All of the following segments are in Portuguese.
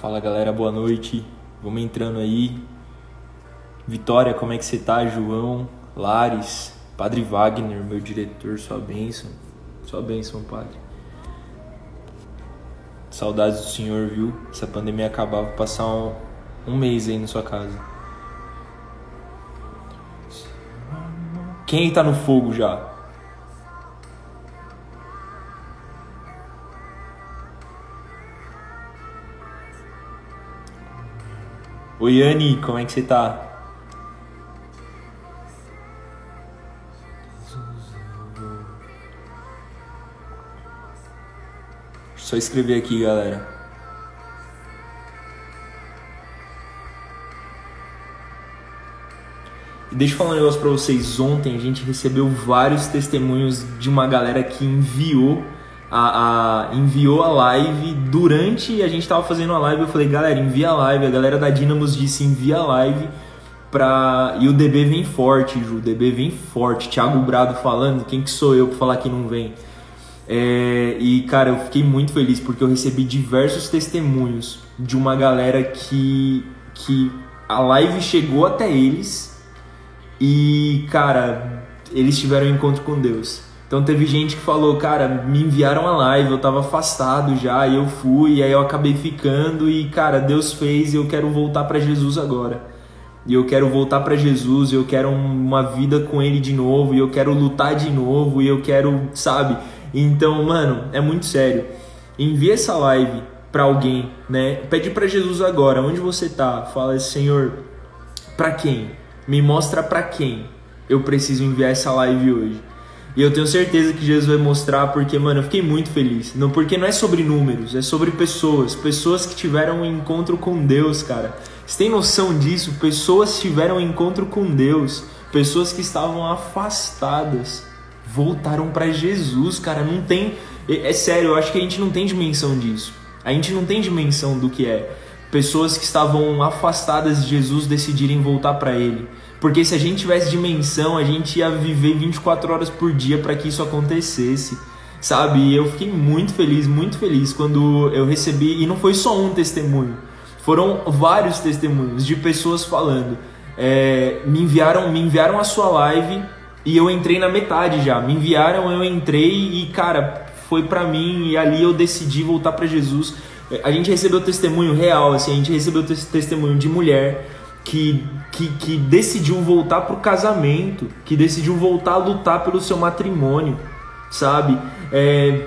Fala galera, boa noite. Vamos entrando aí. Vitória, como é que você tá? João, Lares, Padre Wagner, meu diretor, sua bênção. Sua bênção, Padre. Saudades do senhor, viu? Se a pandemia acabar, vou passar um, um mês aí na sua casa. Quem tá no fogo já? Oi, Anne, como é que você tá? Só escrever aqui, galera. E deixa eu falar um negócio pra vocês. Ontem a gente recebeu vários testemunhos de uma galera que enviou a, a, enviou a live durante a gente tava fazendo a live. Eu falei, galera, envia a live. A galera da Dynamos disse envia a live pra. E o DB vem forte, Ju. O DB vem forte. Thiago Brado falando, quem que sou eu pra falar que não vem? É, e cara, eu fiquei muito feliz porque eu recebi diversos testemunhos de uma galera que, que a live chegou até eles e, cara, eles tiveram um encontro com Deus. Então teve gente que falou, cara, me enviaram a live, eu tava afastado já, e eu fui, e aí eu acabei ficando e, cara, Deus fez e eu quero voltar para Jesus agora. E eu quero voltar para Jesus, e eu quero uma vida com ele de novo, e eu quero lutar de novo, e eu quero, sabe? Então, mano, é muito sério. Envia essa live para alguém, né? Pede para Jesus agora, onde você tá? Fala, Senhor, para quem? Me mostra para quem eu preciso enviar essa live hoje. E eu tenho certeza que Jesus vai mostrar, porque, mano, eu fiquei muito feliz. Não, porque não é sobre números, é sobre pessoas. Pessoas que tiveram um encontro com Deus, cara. Você tem noção disso? Pessoas tiveram um encontro com Deus. Pessoas que estavam afastadas voltaram para Jesus, cara. Não tem. É, é sério, eu acho que a gente não tem dimensão disso. A gente não tem dimensão do que é. Pessoas que estavam afastadas de Jesus decidirem voltar para Ele. Porque se a gente tivesse dimensão, a gente ia viver 24 horas por dia para que isso acontecesse. Sabe? E eu fiquei muito feliz, muito feliz quando eu recebi. E não foi só um testemunho, foram vários testemunhos de pessoas falando. É, me enviaram me enviaram a sua live e eu entrei na metade já. Me enviaram, eu entrei e, cara, foi para mim e ali eu decidi voltar para Jesus. A gente recebeu testemunho real, assim, a gente recebeu testemunho de mulher que, que, que decidiu voltar pro casamento, que decidiu voltar a lutar pelo seu matrimônio, sabe? É,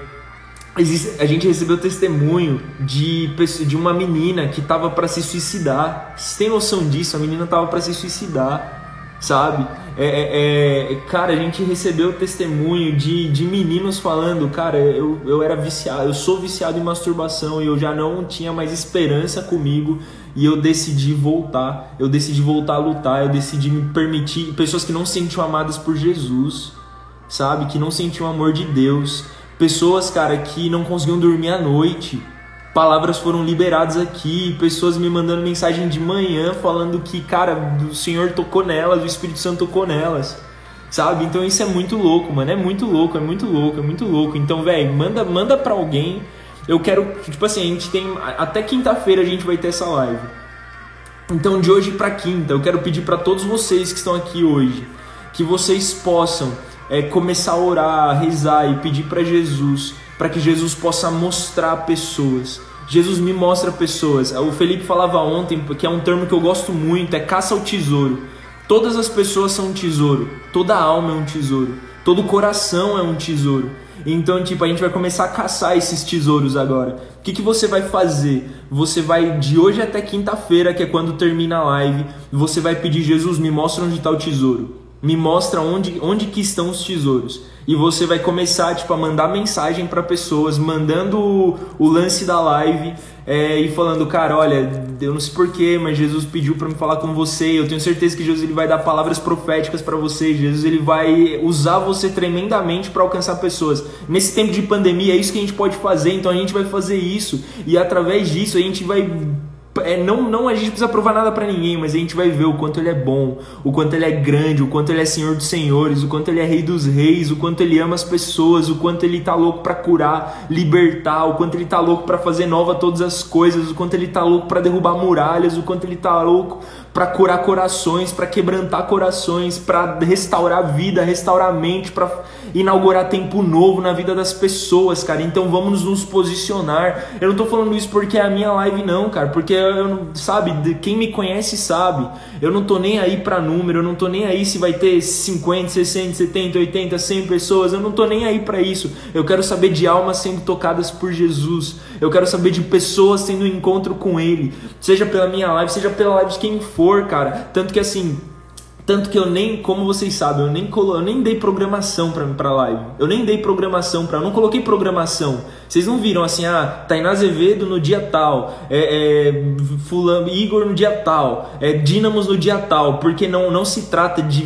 a gente recebeu testemunho de, de uma menina que tava para se suicidar. Você tem noção disso? A menina tava para se suicidar sabe? É, é, é, cara, a gente recebeu testemunho de, de meninos falando, cara, eu, eu era viciado, eu sou viciado em masturbação e eu já não tinha mais esperança comigo e eu decidi voltar, eu decidi voltar a lutar, eu decidi me permitir, pessoas que não se sentiam amadas por Jesus, sabe? Que não sentiam o amor de Deus, pessoas, cara, que não conseguiam dormir à noite, palavras foram liberadas aqui, pessoas me mandando mensagem de manhã falando que, cara, o Senhor tocou nelas, o Espírito Santo tocou nelas. Sabe? Então isso é muito louco, mano. É muito louco, é muito louco, é muito louco. Então, velho, manda, manda pra alguém. Eu quero, tipo assim, a gente tem. Até quinta-feira a gente vai ter essa live. Então, de hoje para quinta, eu quero pedir para todos vocês que estão aqui hoje que vocês possam é, começar a orar, rezar e pedir para Jesus para que Jesus possa mostrar pessoas. Jesus me mostra pessoas. O Felipe falava ontem, que é um termo que eu gosto muito, é caça ao tesouro. Todas as pessoas são um tesouro, toda alma é um tesouro, todo coração é um tesouro. Então, tipo, a gente vai começar a caçar esses tesouros agora. O que, que você vai fazer? Você vai, de hoje até quinta-feira, que é quando termina a live, você vai pedir, Jesus, me mostra onde está o tesouro. Me mostra onde, onde que estão os tesouros e você vai começar tipo a mandar mensagem para pessoas, mandando o, o, lance da live é, e falando, cara, olha, eu não sei porquê, mas Jesus pediu para me falar com você. Eu tenho certeza que Jesus ele vai dar palavras proféticas para você. Jesus ele vai usar você tremendamente para alcançar pessoas. Nesse tempo de pandemia é isso que a gente pode fazer. Então a gente vai fazer isso e através disso a gente vai é, não, não a gente precisa provar nada para ninguém, mas a gente vai ver o quanto ele é bom, o quanto ele é grande, o quanto ele é Senhor dos Senhores, o quanto ele é Rei dos Reis, o quanto ele ama as pessoas, o quanto ele tá louco para curar, libertar, o quanto ele tá louco para fazer nova todas as coisas, o quanto ele tá louco para derrubar muralhas, o quanto ele tá louco para curar corações, para quebrantar corações, para restaurar vida, restaurar mente, para inaugurar tempo novo na vida das pessoas, cara. Então vamos nos posicionar. Eu não tô falando isso porque é a minha live não, cara, porque eu sabe, quem me conhece sabe. Eu não tô nem aí para número, eu não tô nem aí se vai ter 50, 60, 70, 80, 100 pessoas. Eu não tô nem aí para isso. Eu quero saber de almas sendo tocadas por Jesus. Eu quero saber de pessoas tendo um encontro com ele, seja pela minha live, seja pela live de quem for, cara. Tanto que assim, tanto que eu nem, como vocês sabem, eu nem, colo, eu nem dei programação pra, pra live. Eu nem dei programação pra. Eu não coloquei programação. Vocês não viram assim, ah, Tainá Azevedo no dia tal, é, é, Fulano, Igor no dia tal, é, Dínamos no dia tal, porque não, não se trata de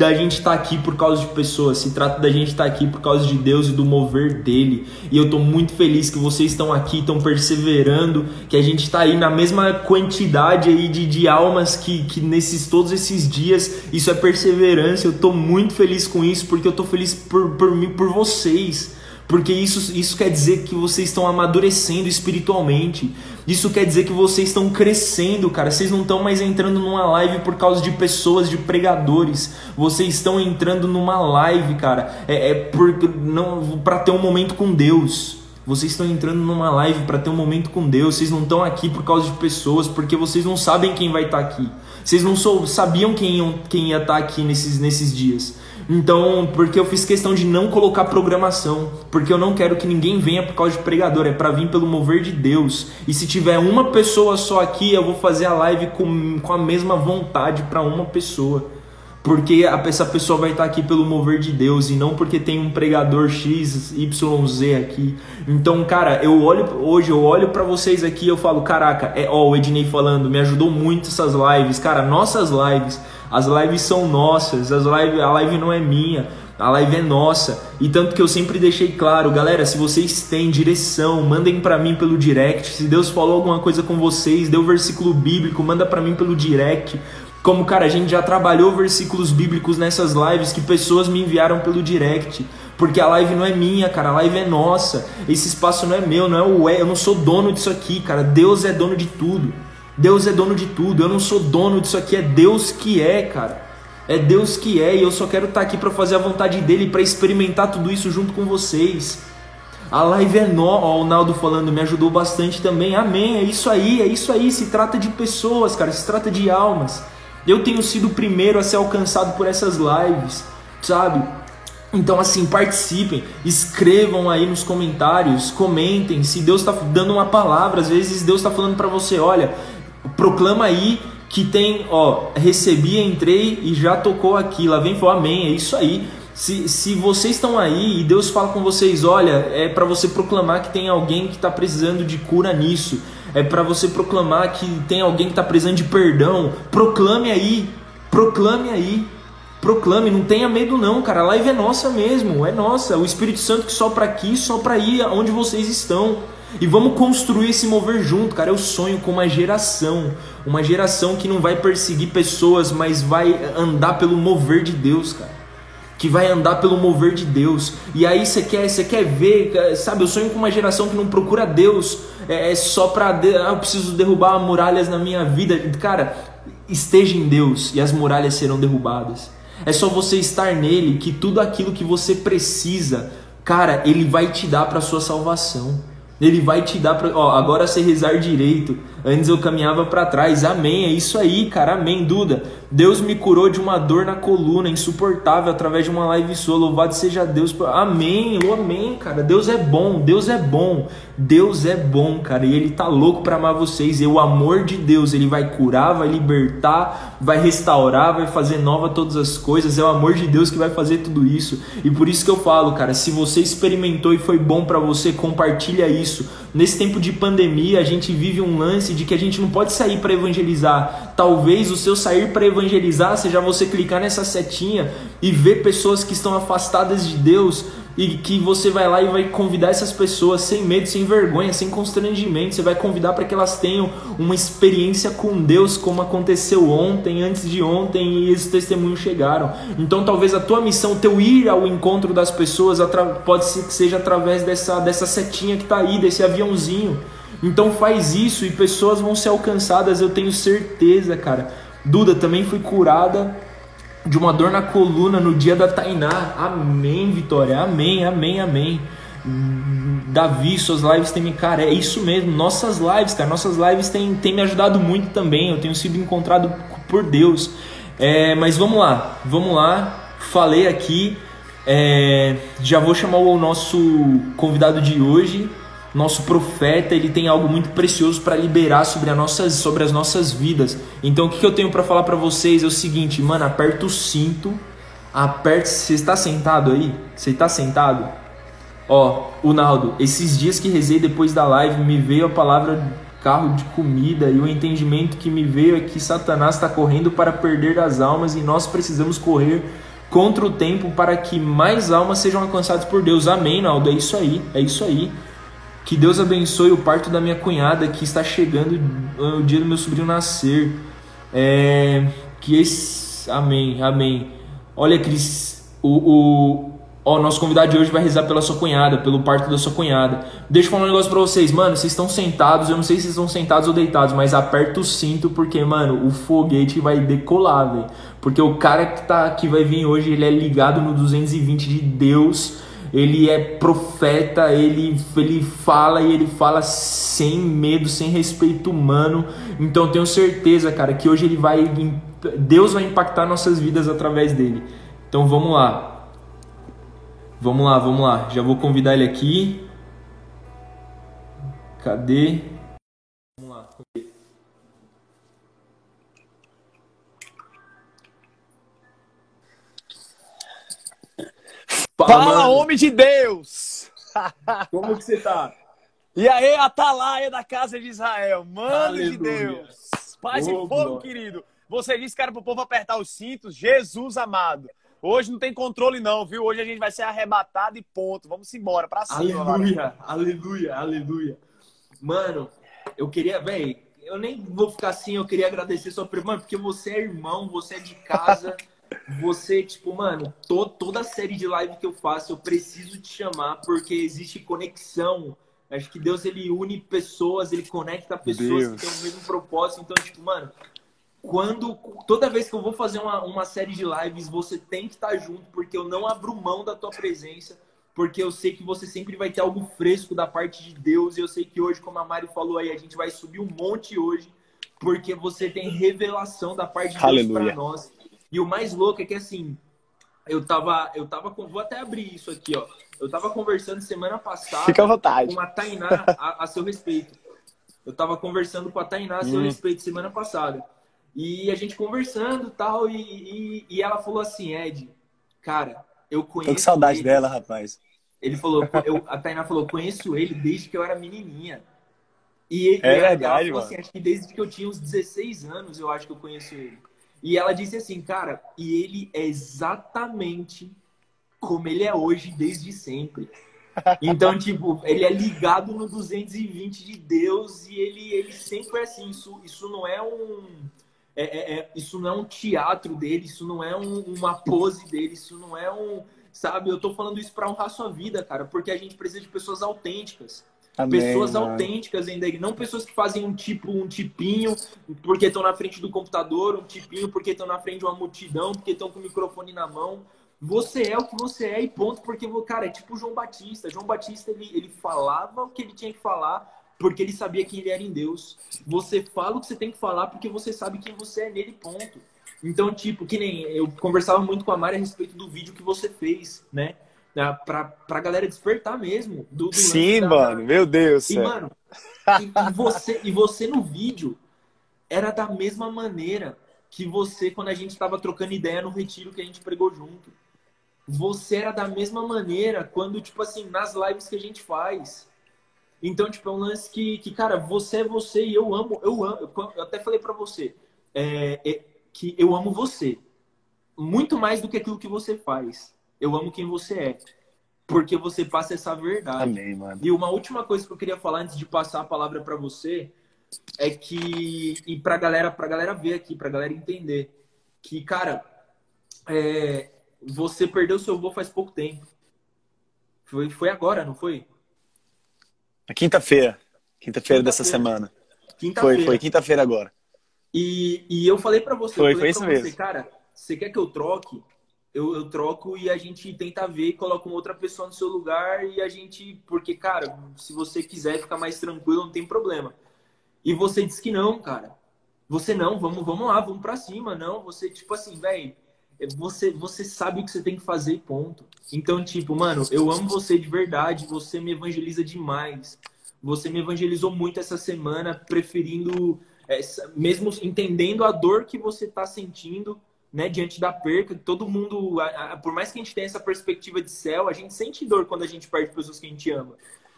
da gente estar tá aqui por causa de pessoas, se trata da gente estar tá aqui por causa de Deus e do mover dele. E eu estou muito feliz que vocês estão aqui, estão perseverando, que a gente está aí na mesma quantidade aí de, de almas que, que nesses todos esses dias, isso é perseverança. Eu estou muito feliz com isso, porque eu estou feliz por, por mim, por vocês. Porque isso, isso quer dizer que vocês estão amadurecendo espiritualmente. Isso quer dizer que vocês estão crescendo, cara. Vocês não estão mais entrando numa live por causa de pessoas, de pregadores. Vocês estão entrando numa live, cara. É, é por, não para ter um momento com Deus. Vocês estão entrando numa live para ter um momento com Deus. Vocês não estão aqui por causa de pessoas, porque vocês não sabem quem vai estar tá aqui. Vocês não sabiam quem, quem ia estar tá aqui nesses, nesses dias. Então, porque eu fiz questão de não colocar programação, porque eu não quero que ninguém venha por causa de pregador, é para vir pelo mover de Deus. E se tiver uma pessoa só aqui, eu vou fazer a live com, com a mesma vontade para uma pessoa. Porque essa pessoa vai estar aqui pelo mover de Deus e não porque tem um pregador X, Y, Z aqui. Então, cara, eu olho hoje, eu olho para vocês aqui, eu falo, caraca, é ó, o Ednei falando, me ajudou muito essas lives, cara, nossas lives as lives são nossas, as live, a live não é minha, a live é nossa. E tanto que eu sempre deixei claro, galera, se vocês têm direção, mandem para mim pelo direct. Se Deus falou alguma coisa com vocês, deu versículo bíblico, manda para mim pelo direct. Como, cara, a gente já trabalhou versículos bíblicos nessas lives que pessoas me enviaram pelo direct. Porque a live não é minha, cara, a live é nossa. Esse espaço não é meu, não é o é, eu não sou dono disso aqui, cara. Deus é dono de tudo. Deus é dono de tudo. Eu não sou dono disso aqui, é Deus que é, cara. É Deus que é e eu só quero estar aqui para fazer a vontade dele, para experimentar tudo isso junto com vocês. A live é nó, ó, o Naldo falando, me ajudou bastante também. Amém. É isso aí, é isso aí. Se trata de pessoas, cara, se trata de almas. Eu tenho sido o primeiro a ser alcançado por essas lives, sabe? Então, assim, participem, escrevam aí nos comentários, comentem. Se Deus está dando uma palavra, às vezes Deus está falando para você: olha, proclama aí que tem, ó, recebi, entrei e já tocou aqui. Lá vem falar amém, é isso aí. Se, se vocês estão aí e Deus fala com vocês, olha, é para você proclamar que tem alguém que está precisando de cura nisso, é para você proclamar que tem alguém que está precisando de perdão, proclame aí, proclame aí, proclame, não tenha medo não, cara, a live é nossa mesmo, é nossa, o Espírito Santo que sopra aqui, sopra aí onde vocês estão. E vamos construir esse mover junto, cara. Eu sonho com uma geração, uma geração que não vai perseguir pessoas, mas vai andar pelo mover de Deus, cara. Que vai andar pelo mover de Deus. E aí você quer, você quer ver, sabe? Eu sonho com uma geração que não procura Deus é, é só para ah, eu preciso derrubar muralhas na minha vida. Cara, esteja em Deus e as muralhas serão derrubadas. É só você estar nele que tudo aquilo que você precisa, cara, ele vai te dar para sua salvação. Ele vai te dar para, ó, agora você rezar direito. Antes eu caminhava para trás. Amém. É isso aí, cara. Amém, Duda. Deus me curou de uma dor na coluna insuportável através de uma live sua. Louvado seja Deus. Amém. Oh, amém, cara. Deus é bom. Deus é bom. Deus é bom, cara. E ele tá louco para amar vocês. E o amor de Deus, ele vai curar, vai libertar, vai restaurar, vai fazer nova todas as coisas. É o amor de Deus que vai fazer tudo isso. E por isso que eu falo, cara, se você experimentou e foi bom para você, compartilha isso. Nesse tempo de pandemia, a gente vive um lance de que a gente não pode sair para evangelizar. Talvez o seu sair para evangelizar seja você clicar nessa setinha e ver pessoas que estão afastadas de Deus e que você vai lá e vai convidar essas pessoas sem medo, sem vergonha, sem constrangimento. Você vai convidar para que elas tenham uma experiência com Deus, como aconteceu ontem, antes de ontem, e esses testemunhos chegaram. Então, talvez a tua missão, teu ir ao encontro das pessoas, pode ser que seja através dessa, dessa setinha que está aí, desse aviãozinho. Então, faz isso e pessoas vão ser alcançadas, eu tenho certeza, cara. Duda também foi curada de uma dor na coluna no dia da Tainá. Amém, Vitória. Amém, amém, amém. Davi, suas lives têm me. Cara, é isso mesmo. Nossas lives, cara. Nossas lives têm, têm me ajudado muito também. Eu tenho sido encontrado por Deus. É, mas vamos lá, vamos lá. Falei aqui. É, já vou chamar o nosso convidado de hoje nosso profeta ele tem algo muito precioso para liberar sobre, a nossas, sobre as nossas vidas. Então o que, que eu tenho para falar para vocês é o seguinte, mano, aperta o cinto, aperta. Você está sentado aí? Você está sentado? Ó, o Naldo, esses dias que rezei depois da live me veio a palavra carro de comida e o entendimento que me veio é que Satanás está correndo para perder as almas e nós precisamos correr contra o tempo para que mais almas sejam alcançadas por Deus. Amém, Naldo. É isso aí, é isso aí. Que Deus abençoe o parto da minha cunhada que está chegando ah, o dia do meu sobrinho nascer. É, que esse. Amém, amém. Olha, Cris, o, o, ó, nosso convidado de hoje vai rezar pela sua cunhada, pelo parto da sua cunhada. Deixa eu falar um negócio pra vocês, mano. Vocês estão sentados, eu não sei se vocês estão sentados ou deitados, mas aperta o cinto porque, mano, o foguete vai decolar, velho. Porque o cara que, tá, que vai vir hoje, ele é ligado no 220 de Deus ele é profeta, ele, ele fala e ele fala sem medo, sem respeito humano. Então tenho certeza, cara, que hoje ele vai Deus vai impactar nossas vidas através dele. Então vamos lá. Vamos lá, vamos lá. Já vou convidar ele aqui. Cadê? Vamos lá. Fala, Fala homem de Deus! Como que você tá? E aí, Atalaia da casa de Israel, mano de Deus! Paz oh, e fogo, querido! Você disse, cara, pro povo apertar os cintos, Jesus amado. Hoje não tem controle não, viu? Hoje a gente vai ser arrebatado e ponto. Vamos embora, pra cima. Aleluia, aleluia, aleluia. Mano, eu queria, velho, eu nem vou ficar assim, eu queria agradecer sua prima, porque você é irmão, você é de casa. você, tipo, mano, to, toda série de live que eu faço, eu preciso te chamar porque existe conexão. Acho que Deus ele une pessoas, ele conecta pessoas Deus. que têm o mesmo propósito. Então, tipo, mano, quando toda vez que eu vou fazer uma, uma série de lives, você tem que estar junto, porque eu não abro mão da tua presença, porque eu sei que você sempre vai ter algo fresco da parte de Deus. E eu sei que hoje, como a Mari falou aí, a gente vai subir um monte hoje, porque você tem revelação da parte de Deus para nós. E o mais louco é que assim, eu tava, eu tava com, vou até abrir isso aqui, ó. Eu tava conversando semana passada Fica à vontade. com a Tainá a, a seu respeito. Eu tava conversando com a Tainá a seu hum. respeito semana passada. E a gente conversando tal, e, e, e ela falou assim, Ed, cara, eu conheço. Tô com saudade ele. dela, rapaz. Ele falou, eu, a Tainá falou, conheço ele desde que eu era menininha. E, é e verdade, ela falou assim, acho que desde que eu tinha uns 16 anos, eu acho que eu conheço ele. E ela disse assim, cara, e ele é exatamente como ele é hoje desde sempre. Então, tipo, ele é ligado no 220 de Deus e ele, ele sempre é assim. Isso, isso não é um. É, é, é, isso não é um teatro dele, isso não é um, uma pose dele, isso não é um. Sabe, eu tô falando isso para honrar sua vida, cara, porque a gente precisa de pessoas autênticas. Amém, pessoas mano. autênticas ainda, não pessoas que fazem um tipo, um tipinho porque estão na frente do computador, um tipinho porque estão na frente de uma multidão, porque estão com o microfone na mão. Você é o que você é e ponto, porque, cara, é tipo João Batista. João Batista, ele, ele falava o que ele tinha que falar porque ele sabia quem ele era em Deus. Você fala o que você tem que falar porque você sabe quem você é nele, ponto. Então, tipo, que nem eu conversava muito com a Mari a respeito do vídeo que você fez, né? Né, pra, pra galera despertar mesmo. Do, do Sim, mano, meu Deus. E, mano, e, e, você, e você no vídeo era da mesma maneira que você quando a gente estava trocando ideia no retiro que a gente pregou junto. Você era da mesma maneira quando, tipo assim, nas lives que a gente faz. Então, tipo, é um lance que, que cara, você é você e eu amo, eu amo. Eu até falei para você é, é, que eu amo você muito mais do que aquilo que você faz. Eu amo quem você é. porque você passa essa verdade. Amém, mano. E uma última coisa que eu queria falar antes de passar a palavra para você é que e pra galera, pra galera ver aqui, pra galera entender que, cara, é, você perdeu seu avô faz pouco tempo. Foi, foi agora, não foi? Na quinta-feira. Quinta-feira quinta dessa semana. Quinta-feira. Foi, foi quinta-feira agora. E, e eu falei para você, foi, foi isso mesmo. Você, cara, você quer que eu troque? Eu, eu troco e a gente tenta ver coloca uma outra pessoa no seu lugar e a gente. Porque, cara, se você quiser ficar mais tranquilo, não tem problema. E você disse que não, cara. Você não, vamos, vamos lá, vamos para cima. Não, você, tipo assim, velho, você, você sabe o que você tem que fazer, ponto. Então, tipo, mano, eu amo você de verdade, você me evangeliza demais. Você me evangelizou muito essa semana, preferindo, é, mesmo entendendo a dor que você está sentindo, né, diante da perca. Todo mundo, a, a, por mais que a gente tenha essa perspectiva de céu, a gente sente dor quando a gente perde pessoas que a gente ama.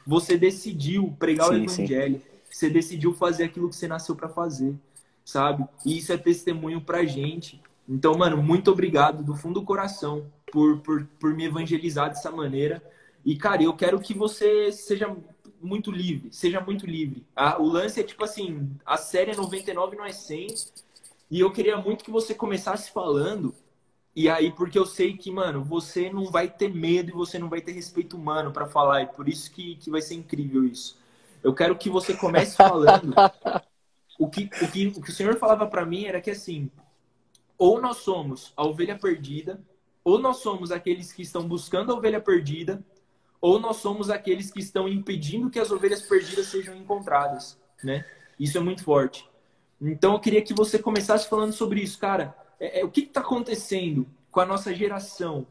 Você decidiu pregar sim, o evangelho, sim. você decidiu fazer aquilo que você nasceu para fazer, sabe? E isso é testemunho pra gente. Então, mano, muito obrigado do fundo do coração por, por, por me evangelizar dessa maneira. E, cara, eu quero que você seja muito livre, seja muito livre. Ah, o lance é tipo assim, a série é 99 não é 100. E eu queria muito que você começasse falando. E aí, porque eu sei que, mano, você não vai ter medo e você não vai ter respeito humano para falar. E por isso que, que vai ser incrível isso. Eu quero que você comece falando. o, que, o, que, o que o Senhor falava para mim era que assim, ou nós somos a ovelha perdida, ou nós somos aqueles que estão buscando a ovelha perdida, ou nós somos aqueles que estão impedindo que as ovelhas perdidas sejam encontradas, né? Isso é muito forte. Então eu queria que você começasse falando sobre isso, cara. É, é, o que está acontecendo com a nossa geração?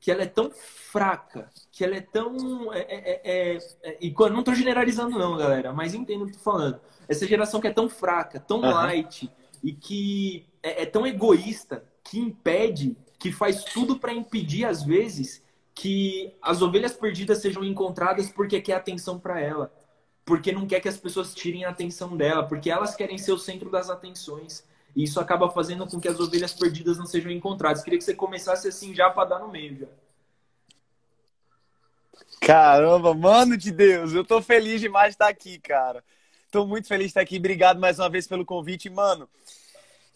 Que ela é tão fraca, que ela é tão. É, é, é, é e não estou generalizando, não, galera, mas entendo o que estou falando. Essa geração que é tão fraca, tão uhum. light, e que é, é tão egoísta que impede, que faz tudo para impedir, às vezes, que as ovelhas perdidas sejam encontradas porque quer atenção para ela, porque não quer que as pessoas tirem a atenção dela, porque elas querem ser o centro das atenções. E isso acaba fazendo com que as ovelhas perdidas não sejam encontradas. Queria que você começasse assim já para dar no meio já. Caramba, mano de Deus, eu tô feliz demais de estar aqui, cara. Tô muito feliz de estar aqui. Obrigado mais uma vez pelo convite, mano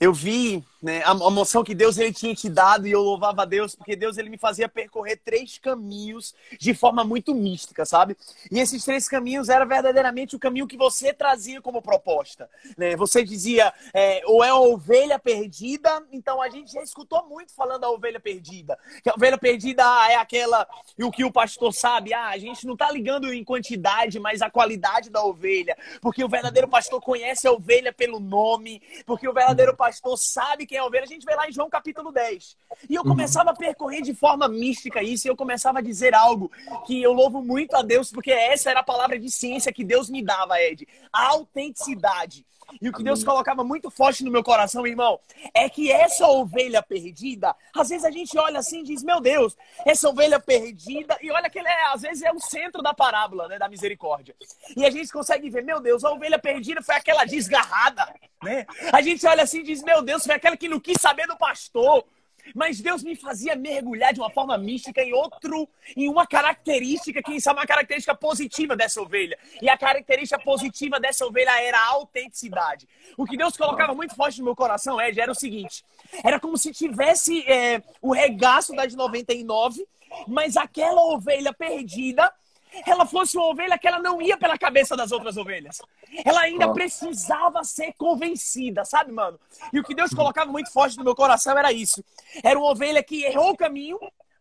eu vi né, a, a moção que Deus ele tinha te dado e eu louvava a Deus porque Deus ele me fazia percorrer três caminhos de forma muito mística, sabe? E esses três caminhos era verdadeiramente o caminho que você trazia como proposta. Né? Você dizia, é, ou é a ovelha perdida, então a gente já escutou muito falando da ovelha perdida. Que a ovelha perdida ah, é aquela, e o que o pastor sabe, ah, a gente não está ligando em quantidade, mas a qualidade da ovelha. Porque o verdadeiro pastor conhece a ovelha pelo nome, porque o verdadeiro pastor pastor sabe quem é ovelha. A gente vê lá em João capítulo 10. E eu começava a percorrer de forma mística isso, e eu começava a dizer algo que eu louvo muito a Deus, porque essa era a palavra de ciência que Deus me dava, Ed. A autenticidade. E o que Deus colocava muito forte no meu coração, irmão, é que essa ovelha perdida, às vezes a gente olha assim e diz, meu Deus, essa ovelha perdida, e olha que ele é, às vezes é o centro da parábola, né, da misericórdia. E a gente consegue ver, meu Deus, a ovelha perdida foi aquela desgarrada, né? A gente olha assim e diz, meu Deus, foi aquela que não quis saber do pastor. Mas Deus me fazia mergulhar de uma forma mística em outro, em uma característica, quem sabe uma característica positiva dessa ovelha. E a característica positiva dessa ovelha era a autenticidade. O que Deus colocava muito forte no meu coração, Ed, era o seguinte: era como se tivesse é, o regaço das 99, mas aquela ovelha perdida ela fosse uma ovelha que ela não ia pela cabeça das outras ovelhas. Ela ainda precisava ser convencida, sabe, mano? E o que Deus colocava muito forte no meu coração era isso. Era uma ovelha que errou o caminho,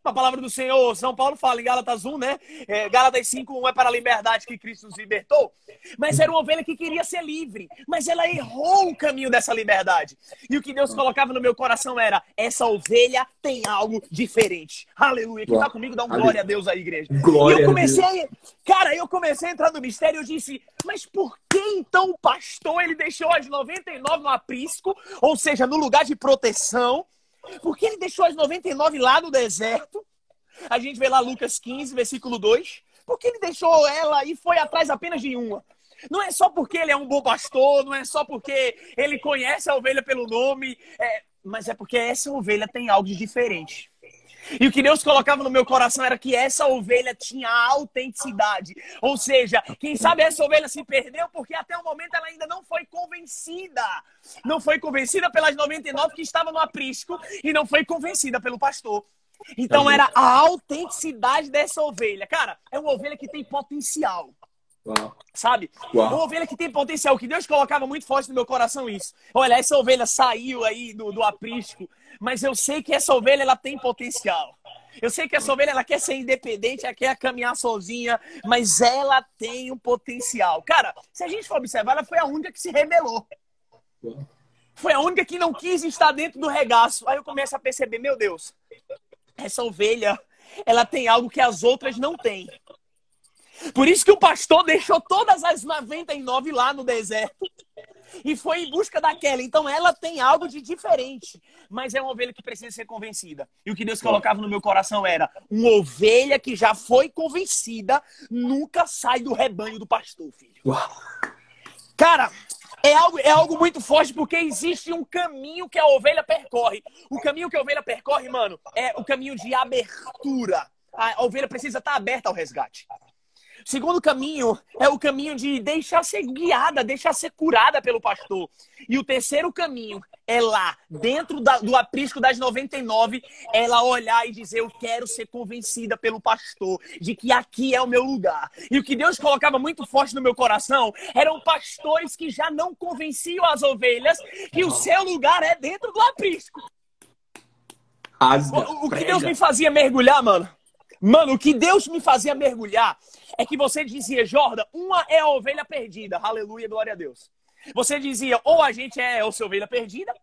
a palavra do Senhor, São Paulo fala em Gálatas 1, né? É, Gálatas 5, 1 é para a liberdade que Cristo nos libertou. Mas era uma ovelha que queria ser livre. Mas ela errou o caminho dessa liberdade. E o que Deus colocava no meu coração era: essa ovelha tem algo diferente. Aleluia. Quem está comigo, dá um glória a Deus aí, igreja. Glória e eu comecei, cara, eu comecei a entrar no mistério e eu disse: mas por que então o pastor ele deixou as 99 no aprisco, ou seja, no lugar de proteção? Por que ele deixou as 99 lá no deserto? A gente vê lá Lucas 15, versículo 2. Por que ele deixou ela e foi atrás apenas de uma? Não é só porque ele é um bom pastor, não é só porque ele conhece a ovelha pelo nome, é, mas é porque essa ovelha tem algo de diferente. E o que Deus colocava no meu coração era que essa ovelha tinha autenticidade. Ou seja, quem sabe essa ovelha se perdeu porque até o momento ela ainda não foi convencida. Não foi convencida pelas 99 que estavam no aprisco e não foi convencida pelo pastor. Então era a autenticidade dessa ovelha. Cara, é uma ovelha que tem potencial. Uau. Sabe? Uau. Uma ovelha que tem potencial, que Deus colocava muito forte no meu coração isso. Olha, essa ovelha saiu aí do, do aprisco, mas eu sei que essa ovelha ela tem potencial. Eu sei que essa ovelha ela quer ser independente, ela quer caminhar sozinha, mas ela tem um potencial. Cara, se a gente for observar, ela foi a única que se rebelou. Foi a única que não quis estar dentro do regaço. Aí eu começo a perceber, meu Deus, essa ovelha, ela tem algo que as outras não têm. Por isso que o pastor deixou todas as 99 lá no deserto e foi em busca daquela. Então ela tem algo de diferente, mas é uma ovelha que precisa ser convencida. E o que Deus colocava no meu coração era: uma ovelha que já foi convencida nunca sai do rebanho do pastor, filho. Uau. Cara, é algo, é algo muito forte porque existe um caminho que a ovelha percorre. O caminho que a ovelha percorre, mano, é o caminho de abertura. A ovelha precisa estar aberta ao resgate. O segundo caminho é o caminho de deixar ser guiada, deixar ser curada pelo pastor. E o terceiro caminho é lá, dentro da, do aprisco das 99, ela olhar e dizer: Eu quero ser convencida pelo pastor de que aqui é o meu lugar. E o que Deus colocava muito forte no meu coração eram pastores que já não convenciam as ovelhas que o seu lugar é dentro do aprisco. o, o que Deus me fazia mergulhar, mano? Mano, o que Deus me fazia mergulhar é que você dizia, Jordan, uma é a ovelha perdida. Aleluia, glória a Deus. Você dizia, ou a gente é a ovelha perdida,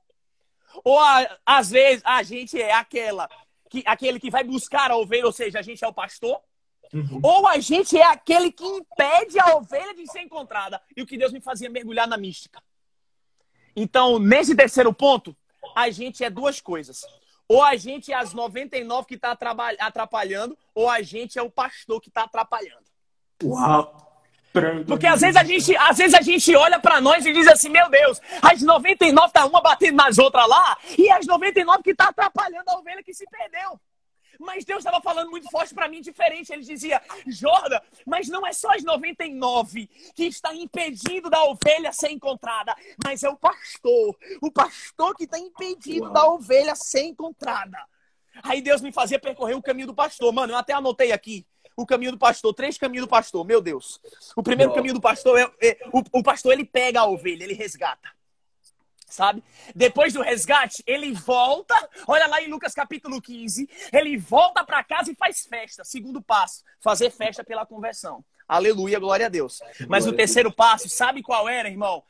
ou a, às vezes a gente é aquela que, aquele que vai buscar a ovelha, ou seja, a gente é o pastor. Uhum. Ou a gente é aquele que impede a ovelha de ser encontrada. E o que Deus me fazia mergulhar na mística. Então, nesse terceiro ponto, a gente é duas coisas. Ou a gente é as 99 que está atrapalhando, ou a gente é o pastor que está atrapalhando. Uau! Porque às vezes a gente, às vezes a gente olha para nós e diz assim, meu Deus, as 99 tá uma batendo nas outras lá, e as 99 que tá atrapalhando a ovelha que se perdeu. Mas Deus estava falando muito forte para mim, diferente. Ele dizia, Jordan, mas não é só as 99 que está impedindo da ovelha ser encontrada, mas é o pastor. O pastor que está impedindo Uau. da ovelha ser encontrada. Aí Deus me fazia percorrer o caminho do pastor. Mano, eu até anotei aqui o caminho do pastor, três caminhos do pastor, meu Deus. O primeiro Uau. caminho do pastor é, é o, o pastor ele pega a ovelha, ele resgata sabe? Depois do resgate, ele volta, olha lá em Lucas capítulo 15, ele volta para casa e faz festa. Segundo passo, fazer festa pela conversão. Aleluia, glória a Deus. Mas glória o terceiro passo, sabe qual era, irmão?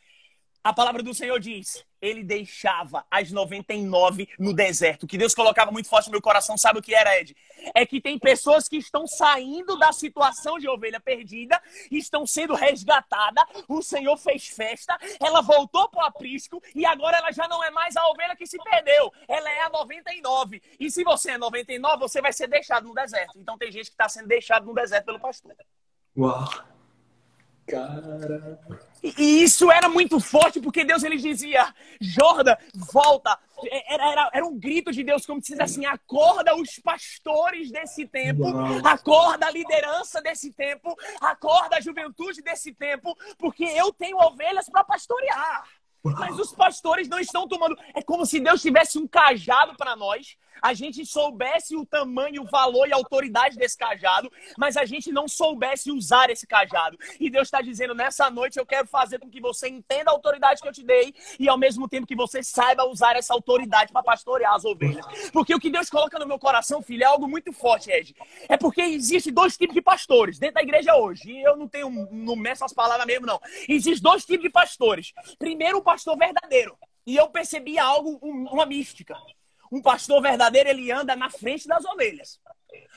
A palavra do Senhor diz: ele deixava as 99 no deserto. Que Deus colocava muito forte no meu coração, sabe o que era, Ed? É que tem pessoas que estão saindo da situação de ovelha perdida, estão sendo resgatadas. O Senhor fez festa, ela voltou para o aprisco e agora ela já não é mais a ovelha que se perdeu, ela é a 99. E se você é 99, você vai ser deixado no deserto. Então tem gente que está sendo deixado no deserto pelo pastor. Uau! Cara. E isso era muito forte porque Deus ele dizia: Jordan, volta. Era, era, era um grito de Deus, como se assim: acorda os pastores desse tempo, Uau. acorda a liderança desse tempo, acorda a juventude desse tempo, porque eu tenho ovelhas para pastorear. Mas os pastores não estão tomando. É como se Deus tivesse um cajado para nós a gente soubesse o tamanho, o valor e a autoridade desse cajado, mas a gente não soubesse usar esse cajado. E Deus está dizendo: nessa noite eu quero fazer com que você entenda a autoridade que eu te dei e ao mesmo tempo que você saiba usar essa autoridade para pastorear as ovelhas. Porque o que Deus coloca no meu coração, filho, é algo muito forte, Ed. É porque existe dois tipos de pastores dentro da igreja hoje. E eu não tenho, não meço as palavras mesmo, não. Existem dois tipos de pastores. Primeiro, o pastor verdadeiro. E eu percebi algo, uma mística. Um pastor verdadeiro, ele anda na frente das ovelhas.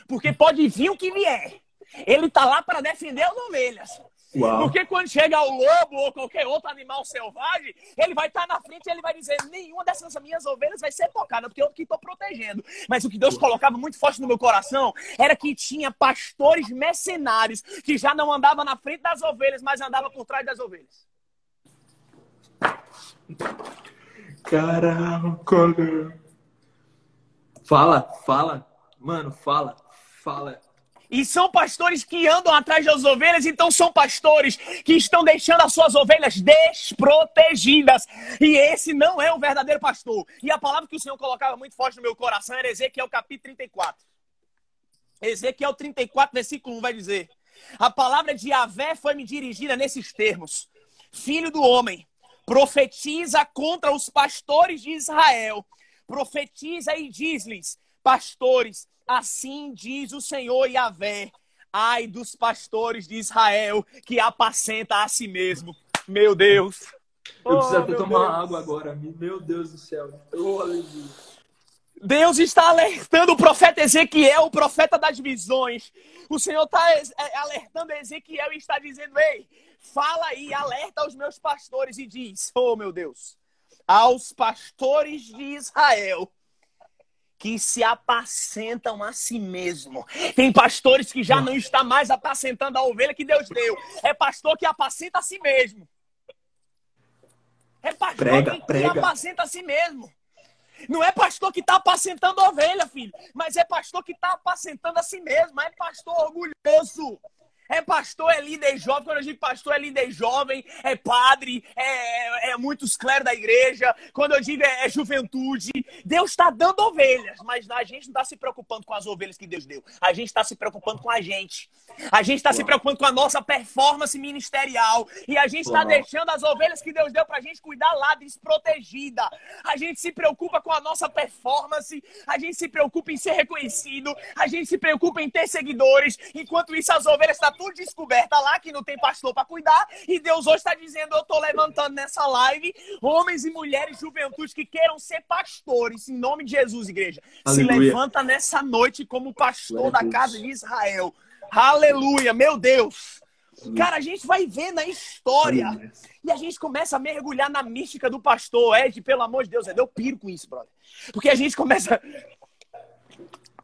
Porque pode vir o que vier. Ele está lá para defender as ovelhas. Uau. Porque quando chega o lobo ou qualquer outro animal selvagem, ele vai estar tá na frente e ele vai dizer: nenhuma dessas minhas ovelhas vai ser tocada, porque eu que estou protegendo. Mas o que Deus colocava muito forte no meu coração era que tinha pastores mercenários que já não andavam na frente das ovelhas, mas andavam por trás das ovelhas. Caraca, Fala, fala. Mano, fala, fala. E são pastores que andam atrás das ovelhas, então são pastores que estão deixando as suas ovelhas desprotegidas. E esse não é o verdadeiro pastor. E a palavra que o Senhor colocava muito forte no meu coração era Ezequiel capítulo 34. Ezequiel 34, versículo 1 vai dizer: A palavra de Yahvé foi me dirigida nesses termos: Filho do homem, profetiza contra os pastores de Israel. Profetiza e diz-lhes: Pastores, Assim diz o Senhor Yahvé. Ai dos pastores de Israel que apacenta a si mesmo. Meu Deus. Eu preciso oh, até tomar Deus. água agora. Meu Deus do céu. Oh, aleluia. Deus está alertando o profeta Ezequiel, o profeta das visões. O Senhor está é, alertando Ezequiel e está dizendo: Ei, fala aí, alerta aos meus pastores e diz: Oh, meu Deus, aos pastores de Israel que se apacentam a si mesmo. Tem pastores que já não está mais apacentando a ovelha que Deus deu. É pastor que apacenta a si mesmo. É pastor prega, que, prega. que apacenta a si mesmo. Não é pastor que está apacentando a ovelha, filho. Mas é pastor que está apacentando a si mesmo. É pastor orgulhoso. É pastor, é líder jovem. Quando eu digo pastor, é líder jovem, é padre, é, é muitos clérigos da igreja. Quando eu digo é, é juventude. Deus está dando ovelhas, mas a gente não está se preocupando com as ovelhas que Deus deu. A gente está se preocupando com a gente. A gente está se preocupando com a nossa performance ministerial. E a gente está deixando as ovelhas que Deus deu para a gente cuidar lá desprotegida. A gente se preocupa com a nossa performance. A gente se preocupa em ser reconhecido. A gente se preocupa em ter seguidores. Enquanto isso, as ovelhas estão tá tudo descoberta lá, que não tem pastor para cuidar. E Deus hoje está dizendo: eu estou levantando nessa live homens e mulheres, juventude que queiram ser pastores. Em nome de Jesus, igreja. Aleluia. Se levanta nessa noite como pastor da casa de Israel. Aleluia, meu Deus. Cara, a gente vai ver na história. E a gente começa a mergulhar na mística do pastor. Ed, pelo amor de Deus, Ed, eu piro com isso, brother. Porque a gente começa.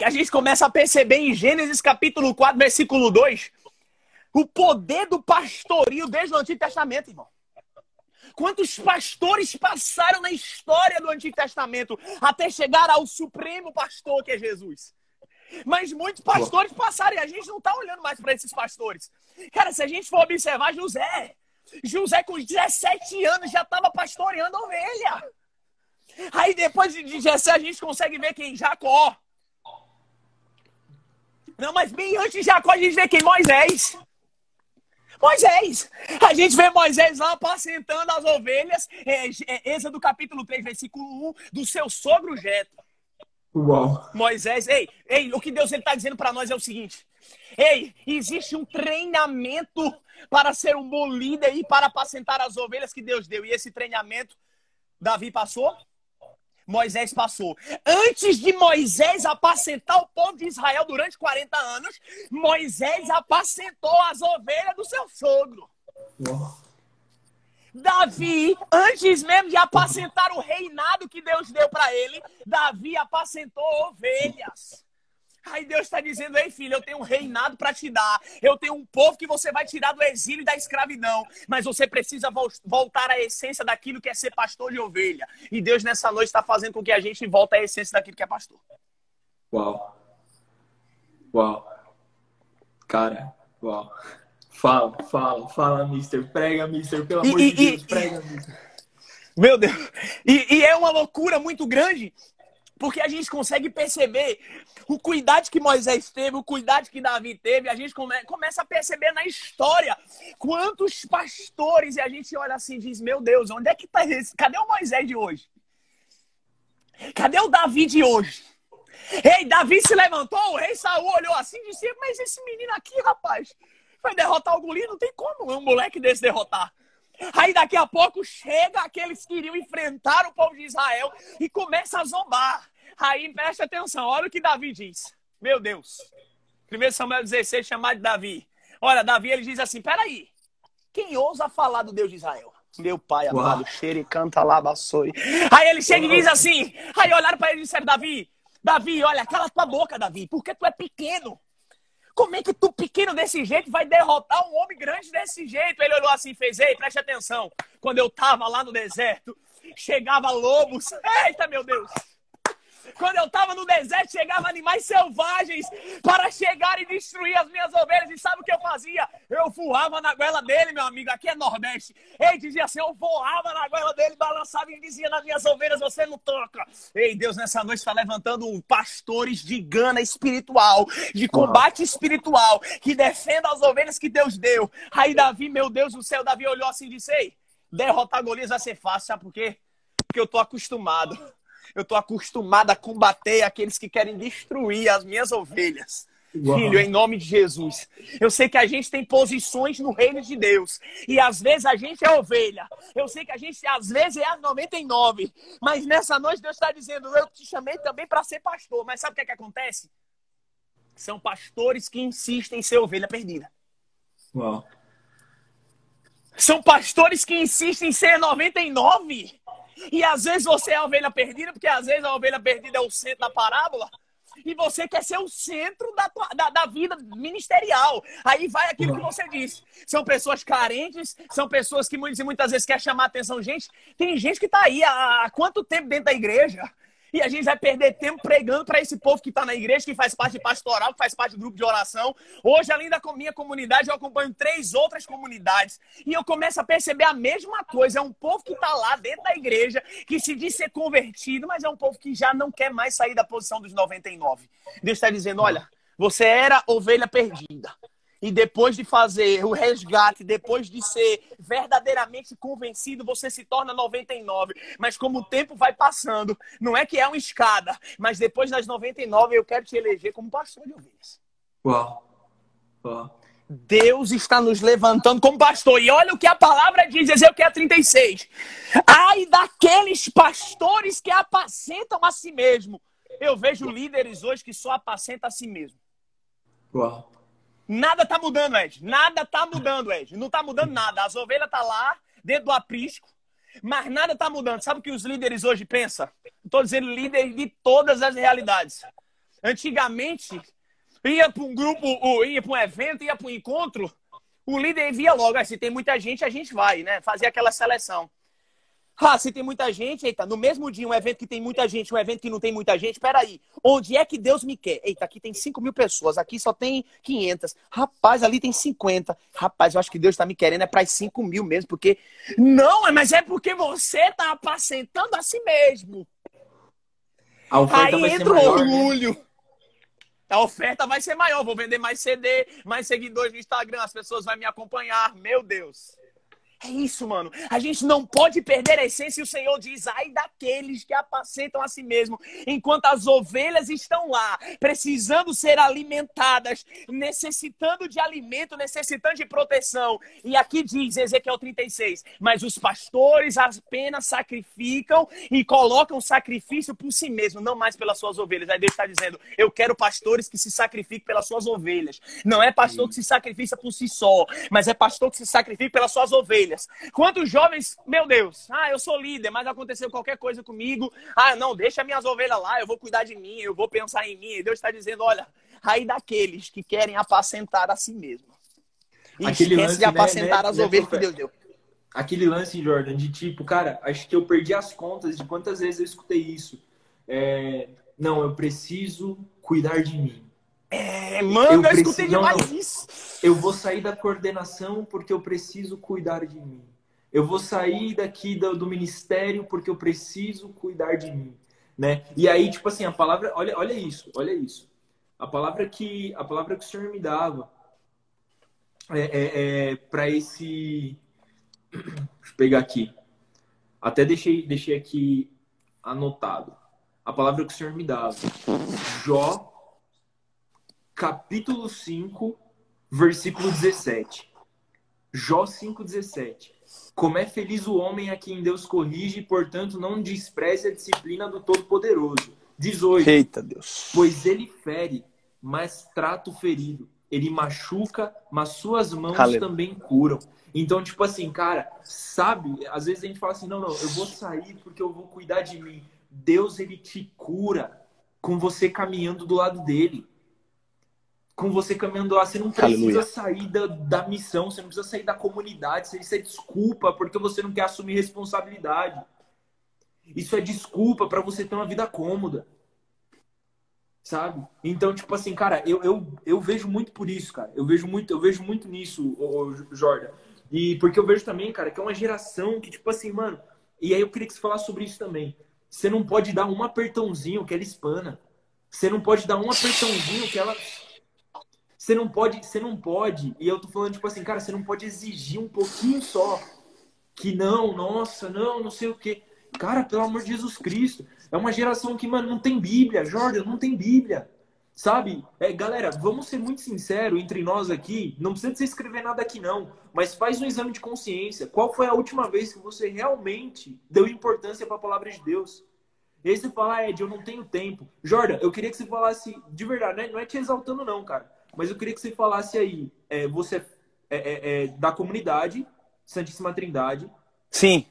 A gente começa a perceber em Gênesis capítulo 4, versículo 2, o poder do pastorio desde o Antigo Testamento, irmão. Quantos pastores passaram na história do Antigo Testamento até chegar ao supremo pastor que é Jesus? Mas muitos pastores passaram e a gente não está olhando mais para esses pastores. Cara, se a gente for observar José, José com 17 anos já estava pastoreando ovelha. Aí depois de Jessé a gente consegue ver quem? Jacó. Não, mas bem antes de Jacó a gente vê quem? Moisés. Moisés. A gente vê Moisés lá apacentando as ovelhas, é, é, do capítulo 3, versículo 1, do seu sogro Jetro. Uau. Moisés, ei, ei, o que Deus está dizendo para nós é o seguinte: ei, existe um treinamento para ser um bom líder e para apacentar as ovelhas que Deus deu. E esse treinamento, Davi passou? Moisés passou. Antes de Moisés apacentar o povo de Israel durante 40 anos, Moisés apacentou as ovelhas do seu sogro. Davi, antes mesmo de apacentar o reinado que Deus deu para ele, Davi apacentou ovelhas. Aí Deus está dizendo: Ei, filho, eu tenho um reinado para te dar. Eu tenho um povo que você vai tirar do exílio e da escravidão. Mas você precisa voltar à essência daquilo que é ser pastor de ovelha. E Deus, nessa noite, está fazendo com que a gente volte à essência daquilo que é pastor. Uau. Uau. Cara, uau. Fala, fala, fala, mister. Prega, mister. Pelo amor e, de Deus, e, prega, mister. Meu Deus. E, e é uma loucura muito grande porque a gente consegue perceber o cuidado que Moisés teve, o cuidado que Davi teve. A gente come, começa a perceber na história quantos pastores. E a gente olha assim e diz: Meu Deus, onde é que está esse? Cadê o Moisés de hoje? Cadê o Davi de hoje? Ei, Davi se levantou, o rei Saul olhou assim e disse: Mas esse menino aqui, rapaz, vai derrotar o Golias? Não tem como um moleque desse derrotar. Aí daqui a pouco chega aqueles que iriam enfrentar o povo de Israel e começa a zombar. Aí preste atenção, olha o que Davi diz. Meu Deus. 1 Samuel 16, chamado de Davi. Olha, Davi ele diz assim: peraí, quem ousa falar do Deus de Israel? Meu pai amado, cheira e canta lá, baçoi. Aí ele chega e diz assim: aí olharam para ele e disseram: Davi, Davi, olha, cala tua boca, Davi, porque tu é pequeno. Como é que tu, pequeno desse jeito, vai derrotar um homem grande desse jeito? Ele olhou assim e fez: Ei, preste atenção. Quando eu tava lá no deserto, chegava lobos. Eita, meu Deus! Quando eu estava no deserto, chegavam animais selvagens para chegar e destruir as minhas ovelhas. E sabe o que eu fazia? Eu voava na goela dele, meu amigo. Aqui é Nordeste. Ele dizia assim: eu voava na goela dele, balançava e dizia nas minhas ovelhas: você não toca. Ei, Deus, nessa noite está levantando pastores de gana espiritual, de combate espiritual, que defendam as ovelhas que Deus deu. Aí, Davi, meu Deus do céu, Davi olhou assim e disse: Ei, derrotar Golias vai ser fácil, sabe por quê? Porque eu tô acostumado. Eu tô acostumado a combater aqueles que querem destruir as minhas ovelhas. Uau. Filho, em nome de Jesus. Eu sei que a gente tem posições no reino de Deus. E às vezes a gente é ovelha. Eu sei que a gente, às vezes, é a 99. Mas nessa noite Deus está dizendo: Eu te chamei também para ser pastor. Mas sabe o que, é que acontece? São pastores que insistem em ser ovelha perdida. Uau. São pastores que insistem em ser 99. E às vezes você é a ovelha perdida, porque às vezes a ovelha perdida é o centro da parábola. E você quer ser o centro da, tua, da, da, vida ministerial. Aí vai aquilo que você disse. São pessoas carentes, são pessoas que muitas vezes querem chamar atenção. Gente, tem gente que está aí há, há quanto tempo dentro da igreja? E a gente vai perder tempo pregando para esse povo que está na igreja, que faz parte de pastoral, que faz parte do grupo de oração. Hoje, além da minha comunidade, eu acompanho três outras comunidades. E eu começo a perceber a mesma coisa. É um povo que está lá dentro da igreja, que se diz ser convertido, mas é um povo que já não quer mais sair da posição dos 99. Deus está dizendo: olha, você era ovelha perdida. E depois de fazer o resgate, depois de ser verdadeiramente convencido, você se torna 99. Mas como o tempo vai passando, não é que é uma escada, mas depois das 99 eu quero te eleger como pastor de ovelhas. Uau. Uau. Deus está nos levantando como pastor. E olha o que a palavra diz, Ezequiel 36. Ai daqueles pastores que apacentam a si mesmo. Eu vejo líderes hoje que só apacentam a si mesmo. Uau. Nada tá mudando, Ed. Nada tá mudando, Ed. Não tá mudando nada. As ovelhas tá lá, dentro do aprisco, mas nada tá mudando. Sabe o que os líderes hoje pensam? Estou dizendo líderes de todas as realidades. Antigamente, ia para um grupo, ia para um evento, ia para um encontro, o líder via logo, se tem muita gente, a gente vai, né? Fazer aquela seleção. Ah, se tem muita gente, eita, no mesmo dia, um evento que tem muita gente, um evento que não tem muita gente, peraí, onde é que Deus me quer? Eita, aqui tem 5 mil pessoas, aqui só tem 500. Rapaz, ali tem 50. Rapaz, eu acho que Deus está me querendo é para as 5 mil mesmo, porque. Não, mas é porque você está apacentando a si mesmo. A Aí entra o né? orgulho. Né? A oferta vai ser maior, vou vender mais CD, mais seguidores no Instagram, as pessoas vão me acompanhar. Meu Deus. É isso, mano. A gente não pode perder a essência. E o Senhor diz: ai daqueles que apacentam a si mesmo, enquanto as ovelhas estão lá, precisando ser alimentadas, necessitando de alimento, necessitando de proteção. E aqui diz Ezequiel 36: Mas os pastores apenas sacrificam e colocam sacrifício por si mesmo, não mais pelas suas ovelhas. Aí Deus está dizendo: Eu quero pastores que se sacrifiquem pelas suas ovelhas. Não é pastor que se sacrifica por si só, mas é pastor que se sacrifica pelas suas ovelhas ovelhas. Quantos jovens, meu Deus, ah, eu sou líder, mas aconteceu qualquer coisa comigo. Ah, não, deixa minhas ovelhas lá, eu vou cuidar de mim, eu vou pensar em mim. E Deus está dizendo: olha, aí daqueles que querem apacentar a si mesmo. E Aquele lance, de apacentar né, as né, ovelhas que Deus deu. Aquele lance, Jordan, de tipo, cara, acho que eu perdi as contas de quantas vezes eu escutei isso. É, não, eu preciso cuidar de mim. É, mano, eu, eu preciso, escutei demais isso. Eu vou sair da coordenação porque eu preciso cuidar de mim. Eu vou sair daqui do, do ministério porque eu preciso cuidar de mim, né? E aí, tipo assim, a palavra, olha, olha isso, olha isso. A palavra que a palavra que o Senhor me dava é, é, é para esse, deixa eu pegar aqui. Até deixei deixei aqui anotado. A palavra que o Senhor me dava. Jó capítulo 5, versículo 17. Jó 5,17. Como é feliz o homem a quem Deus corrige, e, portanto não despreze a disciplina do Todo-Poderoso. 18. Eita Deus. Pois ele fere, mas trata o ferido. Ele machuca, mas suas mãos também curam. Então, tipo assim, cara, sabe? Às vezes a gente fala assim: não, não, eu vou sair porque eu vou cuidar de mim. Deus, ele te cura com você caminhando do lado dele com você caminhando lá, você não precisa Aleluia. sair da, da missão, você não precisa sair da comunidade, isso é desculpa porque você não quer assumir responsabilidade. Isso é desculpa para você ter uma vida cômoda. Sabe? Então, tipo assim, cara, eu, eu, eu vejo muito por isso, cara. Eu vejo muito, eu vejo muito nisso, o Jordan. E porque eu vejo também, cara, que é uma geração que, tipo assim, mano. E aí eu queria que você falasse sobre isso também. Você não pode dar um apertãozinho que ela espana. Você não pode dar um apertãozinho que ela. Você não pode, você não pode. E eu tô falando, tipo assim, cara, você não pode exigir um pouquinho só. Que não, nossa, não, não sei o quê. Cara, pelo amor de Jesus Cristo. É uma geração que, mano, não tem Bíblia. Jordan, não tem Bíblia. Sabe? É, galera, vamos ser muito sinceros entre nós aqui. Não precisa de você escrever nada aqui, não. Mas faz um exame de consciência. Qual foi a última vez que você realmente deu importância para a palavra de Deus? E aí você fala, ah, Ed, eu não tenho tempo. Jordan, eu queria que você falasse de verdade, né? não é te exaltando, não, cara. Mas eu queria que você falasse aí. É, você é, é, é da comunidade Santíssima Trindade. Sim.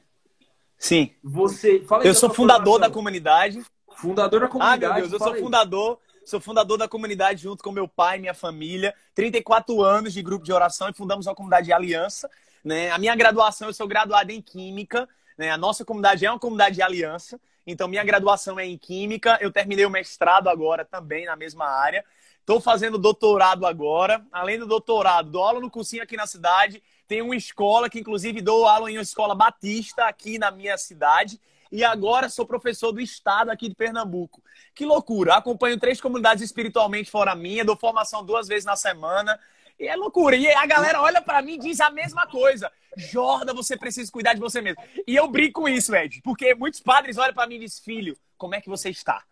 Sim. Você. Fala eu sou fundador formação. da comunidade. Fundador da comunidade. Ah, meu Deus, eu sou aí. fundador Sou fundador da comunidade junto com meu pai e minha família. 34 anos de grupo de oração e fundamos a comunidade de aliança. Né? A minha graduação, eu sou graduado em Química. Né? A nossa comunidade é uma comunidade de aliança. Então, minha graduação é em Química. Eu terminei o mestrado agora também na mesma área. Estou fazendo doutorado agora. Além do doutorado, dou aula no cursinho aqui na cidade. Tem uma escola que, inclusive, dou aula em uma escola batista aqui na minha cidade e agora sou professor do estado aqui de Pernambuco. Que loucura! Acompanho três comunidades espiritualmente fora minha, dou formação duas vezes na semana. E é loucura. E a galera olha para mim e diz a mesma coisa. Jorda, você precisa cuidar de você mesmo. E eu brinco com isso, Ed, porque muitos padres olham para mim e dizem: Filho, como é que você está?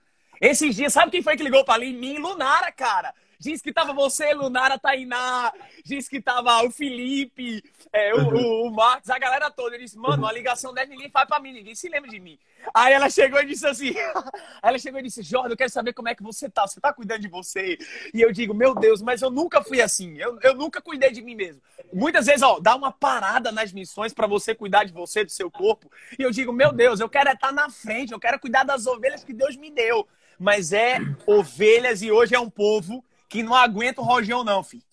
Esses dias, sabe quem foi que ligou para mim? Lunara, cara. Diz que tava você, Lunara Tainá. Diz que tava o Felipe, é, o, o, o, Marcos, a galera toda. Eu disse, mano, a ligação deve ninguém faz pra mim, ninguém se lembra de mim. Aí ela chegou e disse assim: ela chegou e disse, Jordan, eu quero saber como é que você tá. Você tá cuidando de você? E eu digo, meu Deus, mas eu nunca fui assim. Eu, eu nunca cuidei de mim mesmo. Muitas vezes, ó, dá uma parada nas missões para você cuidar de você, do seu corpo. E eu digo, meu Deus, eu quero estar na frente, eu quero cuidar das ovelhas que Deus me deu. Mas é ovelhas e hoje é um povo que não aguenta o rojão, não, filho.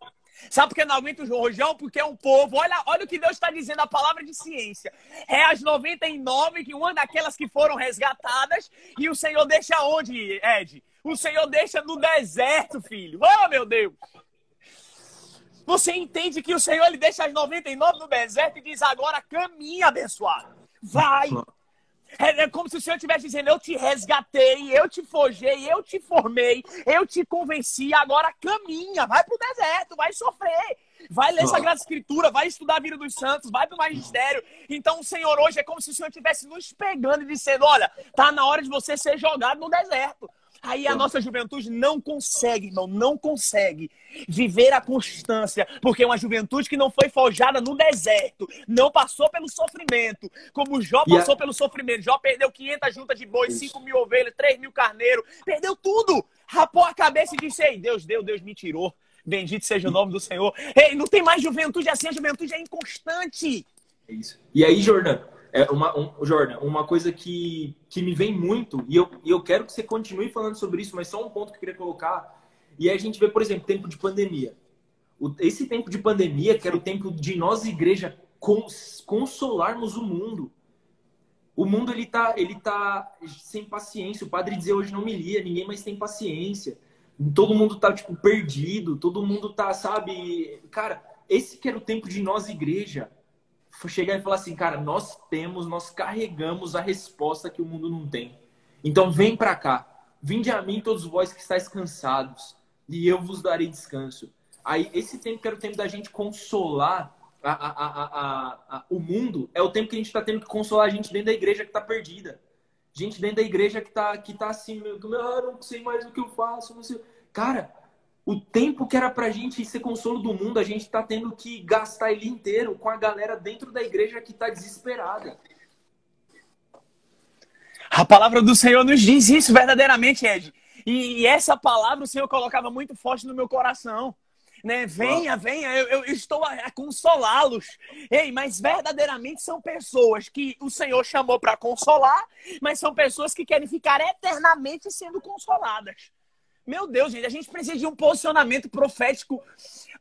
Sabe por que não aguenta o rojão? Porque é um povo. Olha, olha o que Deus está dizendo, a palavra de ciência. É as 99 que uma daquelas que foram resgatadas. E o Senhor deixa onde, Ed? O Senhor deixa no deserto, filho. Oh, meu Deus! Você entende que o Senhor ele deixa as 99 no deserto e diz agora caminha, abençoado. Vai! É, é, como se o Senhor estivesse dizendo: Eu te resgatei, eu te forjei, eu te formei, eu te convenci, agora caminha, vai pro deserto, vai sofrer. Vai ler Sagrada Escritura, vai estudar a vida dos santos, vai pro magistério. Então o Senhor hoje é como se o Senhor estivesse nos pegando e dizendo: Olha, tá na hora de você ser jogado no deserto. Aí a nossa juventude não consegue, irmão, não consegue viver a constância, porque é uma juventude que não foi forjada no deserto, não passou pelo sofrimento, como Jó passou a... pelo sofrimento. Jó perdeu 500 juntas de boi, 5 mil ovelhas, 3 mil carneiros, perdeu tudo. Rapou a cabeça e disse: Ei, Deus deu, Deus me tirou. Bendito seja o nome do Senhor. Ei, não tem mais juventude assim, a juventude é inconstante. É isso. E aí, Jordan, é uma, um, Jordan, uma coisa que, que me vem muito, e eu, eu quero que você continue falando sobre isso, mas só um ponto que eu queria colocar. E aí a gente vê, por exemplo, tempo de pandemia. O, esse tempo de pandemia, que era o tempo de nós, igreja, cons, consolarmos o mundo. O mundo ele tá, ele tá sem paciência. O padre dizia hoje não me lia, ninguém mais tem paciência. Todo mundo tá tipo perdido, todo mundo tá, sabe? Cara, esse que era o tempo de nós igreja chegar e falar assim, cara, nós temos, nós carregamos a resposta que o mundo não tem. Então vem para cá. Vinde a mim todos vós que estáis cansados, e eu vos darei descanso. Aí esse tempo que era o tempo da gente consolar a, a, a, o mundo, é o tempo que a gente está tendo que consolar a gente dentro da igreja que está perdida. Gente dentro da igreja que está que tá assim, meu, ah, não sei mais o que eu faço, não sei. Cara, o tempo que era pra gente ser consolo do mundo, a gente tá tendo que gastar ele inteiro com a galera dentro da igreja que tá desesperada. A palavra do Senhor nos diz isso verdadeiramente, Ed. E essa palavra o Senhor colocava muito forte no meu coração. Né? Venha, venha, eu, eu estou a, a consolá-los. Ei, mas verdadeiramente são pessoas que o Senhor chamou para consolar, mas são pessoas que querem ficar eternamente sendo consoladas. Meu Deus, gente, a gente precisa de um posicionamento profético.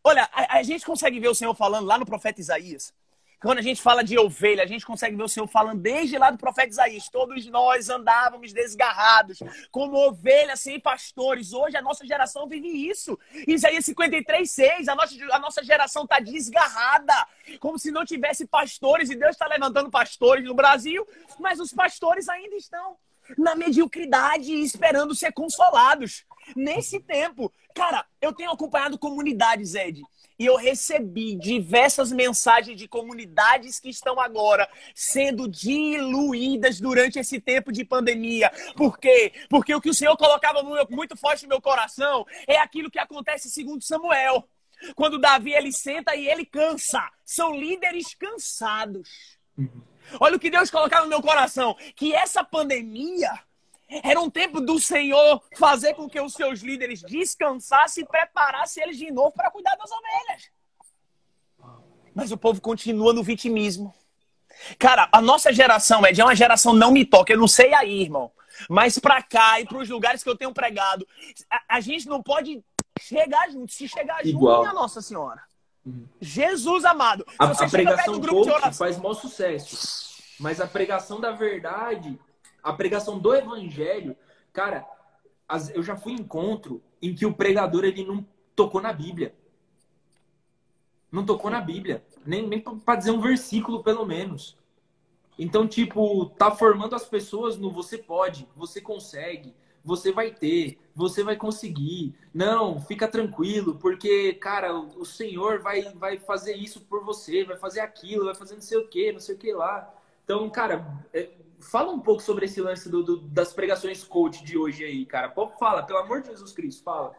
Olha, a, a gente consegue ver o Senhor falando lá no profeta Isaías Quando a gente fala de ovelha, a gente consegue ver o Senhor falando desde lá do profeta Isaías. Todos nós andávamos desgarrados, como ovelhas sem pastores. Hoje a nossa geração vive isso. Isaías 53, 6. A nossa, a nossa geração está desgarrada, como se não tivesse pastores. E Deus está levantando pastores no Brasil, mas os pastores ainda estão na mediocridade esperando ser consolados. Nesse tempo, cara, eu tenho acompanhado comunidades, Ed e eu recebi diversas mensagens de comunidades que estão agora sendo diluídas durante esse tempo de pandemia. Por quê? Porque o que o Senhor colocava muito forte no meu coração é aquilo que acontece segundo Samuel. Quando Davi ele senta e ele cansa. São líderes cansados. Olha o que Deus colocava no meu coração, que essa pandemia era um tempo do Senhor fazer com que os seus líderes descansassem e preparassem eles de novo para cuidar das ovelhas. Mas o povo continua no vitimismo. Cara, a nossa geração, Ed, é uma geração não me toca. Eu não sei aí, irmão. Mas para cá e para os lugares que eu tenho pregado, a, a, gente não pode chegar junto. Se chegar Igual. junto, minha Nossa Senhora. Uhum. Jesus amado. A, a pregação do oração... faz maior sucesso. Mas a pregação da verdade a pregação do evangelho, cara, eu já fui em encontro em que o pregador ele não tocou na Bíblia. Não tocou na Bíblia. Nem, nem para dizer um versículo, pelo menos. Então, tipo, tá formando as pessoas no você pode, você consegue, você vai ter, você vai conseguir. Não, fica tranquilo, porque, cara, o, o Senhor vai, vai fazer isso por você, vai fazer aquilo, vai fazer não sei o que, não sei o que lá. Então, cara, é, fala um pouco sobre esse lance do, do, das pregações coach de hoje aí, cara. Fala, pelo amor de Jesus Cristo, fala.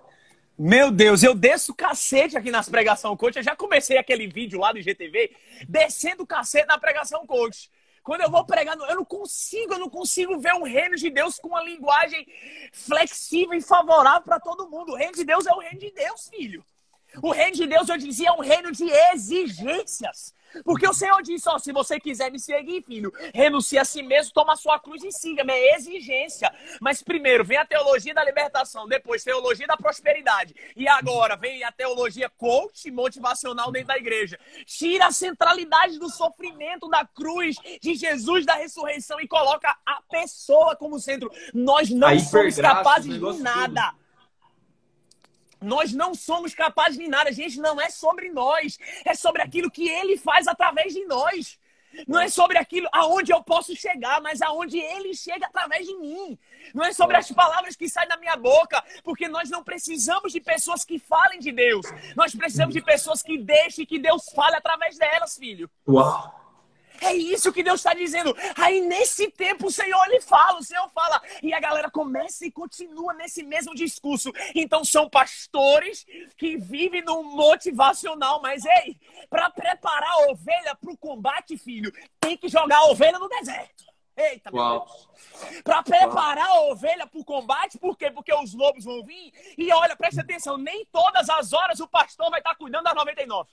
Meu Deus, eu desço cacete aqui nas pregação coach. Eu já comecei aquele vídeo lá do IGTV descendo cacete na pregação coach. Quando eu vou pregar, eu não consigo, eu não consigo ver o reino de Deus com uma linguagem flexível e favorável para todo mundo. O reino de Deus é o reino de Deus, filho. O reino de Deus, eu dizia, é um reino de exigências. Porque o Senhor disse, ó, se você quiser me seguir, filho, renuncie a si mesmo, toma a sua cruz e siga. É exigência. Mas primeiro vem a teologia da libertação, depois teologia da prosperidade. E agora vem a teologia coach motivacional dentro da igreja. Tira a centralidade do sofrimento da cruz de Jesus da ressurreição e coloca a pessoa como centro. Nós não somos capazes de nada. Nós não somos capazes de nada, gente. Não é sobre nós. É sobre aquilo que ele faz através de nós. Não é sobre aquilo aonde eu posso chegar, mas aonde ele chega através de mim. Não é sobre as palavras que saem da minha boca, porque nós não precisamos de pessoas que falem de Deus. Nós precisamos de pessoas que deixem que Deus fale através delas, filho. Uau! É isso que Deus está dizendo. Aí nesse tempo o Senhor lhe fala, o Senhor fala. E a galera começa e continua nesse mesmo discurso. Então são pastores que vivem no motivacional. Mas ei, para preparar a ovelha para o combate, filho, tem que jogar a ovelha no deserto. Eita, meu. Deus. Para preparar Uau. a ovelha para o combate, por quê? Porque os lobos vão vir. E olha, preste atenção, nem todas as horas o pastor vai estar cuidando das 99.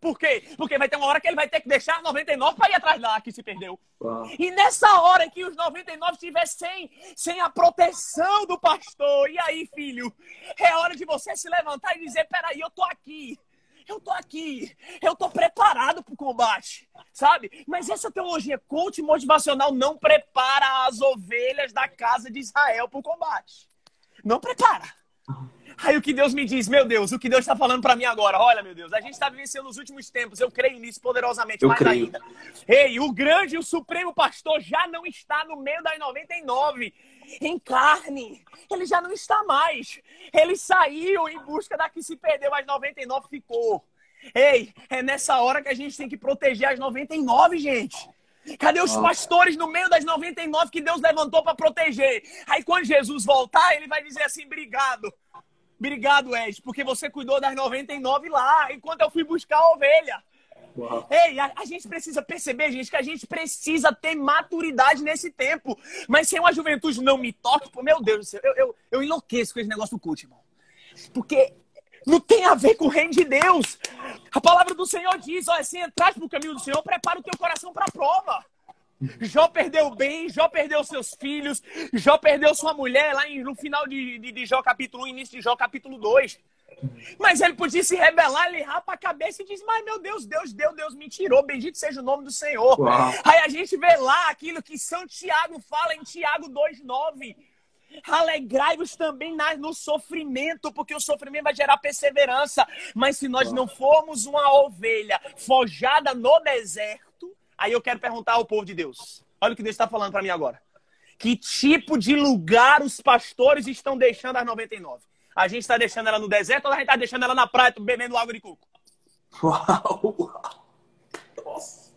Por quê? Porque vai ter uma hora que ele vai ter que deixar 99 para ir atrás da que se perdeu. Uau. E nessa hora que os 99 estiver sem, sem a proteção do pastor, e aí, filho, é hora de você se levantar e dizer: peraí, eu tô aqui. Eu tô aqui, eu tô preparado para o combate, sabe? Mas essa teologia coach motivacional não prepara as ovelhas da casa de Israel para o combate. Não prepara. Aí o que Deus me diz, meu Deus, o que Deus está falando para mim agora? Olha, meu Deus, a gente está vivenciando os últimos tempos, eu creio nisso poderosamente, eu mais creio. ainda. Ei, o grande e o supremo pastor já não está no meio das 99 em carne. Ele já não está mais. Ele saiu em busca da que se perdeu, mas 99 ficou. Ei, é nessa hora que a gente tem que proteger as 99, gente. Cadê os pastores no meio das 99 que Deus levantou para proteger? Aí quando Jesus voltar, ele vai dizer assim: obrigado. Obrigado, Ed, porque você cuidou das 99 lá, enquanto eu fui buscar a ovelha. Uau. Ei, a, a, gente precisa perceber, gente, que a gente precisa ter maturidade nesse tempo. Mas sem uma juventude não me toque, pô, meu Deus do céu, eu, eu, eu enlouqueço com esse negócio do culto, irmão. Porque não tem a ver com o reino de Deus. A palavra do Senhor diz: olha, se entrar no caminho do Senhor, prepara o teu coração para a prova. Jó perdeu bem, Jó perdeu seus filhos, Jó perdeu sua mulher lá no final de, de, de Jó capítulo 1, início de Jó capítulo 2. Mas ele podia se rebelar, ele rapa a cabeça e diz: Mas meu Deus, Deus deu, Deus me tirou, bendito seja o nome do Senhor. Uau. Aí a gente vê lá aquilo que São Tiago fala em Tiago 2,9. Alegrai-vos também no sofrimento, porque o sofrimento vai gerar perseverança. Mas se nós não formos uma ovelha forjada no deserto, aí eu quero perguntar ao povo de Deus: olha o que Deus está falando para mim agora. Que tipo de lugar os pastores estão deixando as 99? A gente está deixando ela no deserto ou a gente está deixando ela na praia bebendo água de coco? Uau!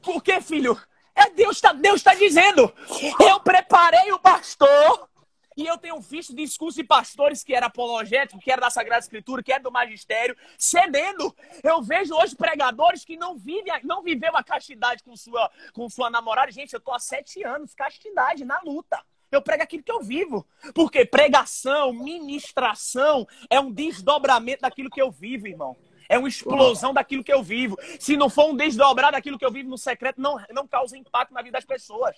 Por que, filho? É Deus está Deus tá dizendo. Eu preparei o pastor e eu tenho visto discurso de pastores que era apologético, que era da Sagrada Escritura, que era do magistério, cedendo. Eu vejo hoje pregadores que não vivem, não viveu a castidade com sua, com sua namorada. Gente, eu tô há sete anos, castidade, na luta. Eu prego aquilo que eu vivo. Porque pregação, ministração é um desdobramento daquilo que eu vivo, irmão. É uma explosão daquilo que eu vivo. Se não for um desdobrar daquilo que eu vivo no secreto, não, não causa impacto na vida das pessoas.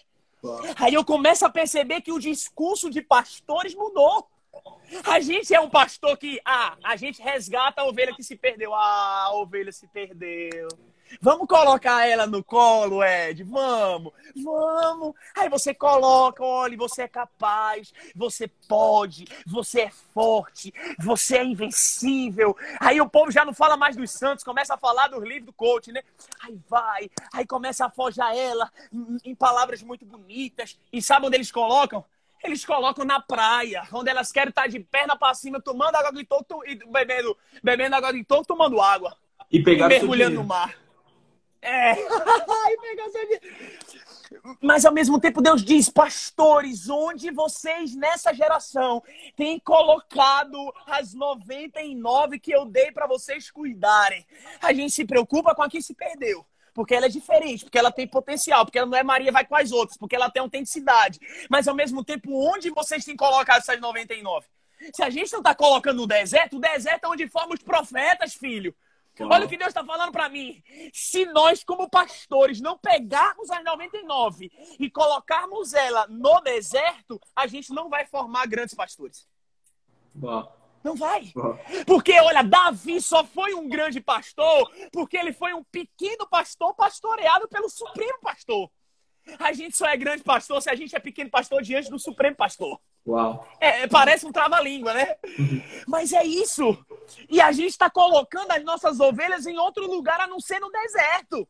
Aí eu começo a perceber que o discurso de pastores mudou. A gente é um pastor que, ah, a gente resgata a ovelha que se perdeu. Ah, a ovelha se perdeu. Vamos colocar ela no colo, Ed? Vamos, vamos. Aí você coloca, olha, você é capaz, você pode, você é forte, você é invencível. Aí o povo já não fala mais dos santos, começa a falar dos livros do coach, né? Aí vai, aí começa a forjar ela em palavras muito bonitas. E sabe onde eles colocam? Eles colocam na praia, onde elas querem estar de perna para cima, tomando água de toco e bebendo, bebendo água de toco, tomando água. E, pegar e mergulhando no mar. É. Mas ao mesmo tempo Deus diz, pastores, onde vocês nessa geração têm colocado as 99 que eu dei para vocês cuidarem? A gente se preocupa com a que se perdeu porque ela é diferente, porque ela tem potencial, porque ela não é Maria vai com as outras, porque ela tem autenticidade. Mas ao mesmo tempo, onde vocês têm colocado essas 99? Se a gente não está colocando no deserto, o deserto é onde formam os profetas, filho. Olha o que Deus está falando para mim. Se nós, como pastores, não pegarmos as 99 e colocarmos ela no deserto, a gente não vai formar grandes pastores. Não vai. Porque, olha, Davi só foi um grande pastor porque ele foi um pequeno pastor pastoreado pelo Supremo Pastor. A gente só é grande pastor se a gente é pequeno pastor diante do Supremo Pastor. Uau. É, parece um trava-língua, né? Uhum. Mas é isso. E a gente está colocando as nossas ovelhas em outro lugar a não ser no deserto.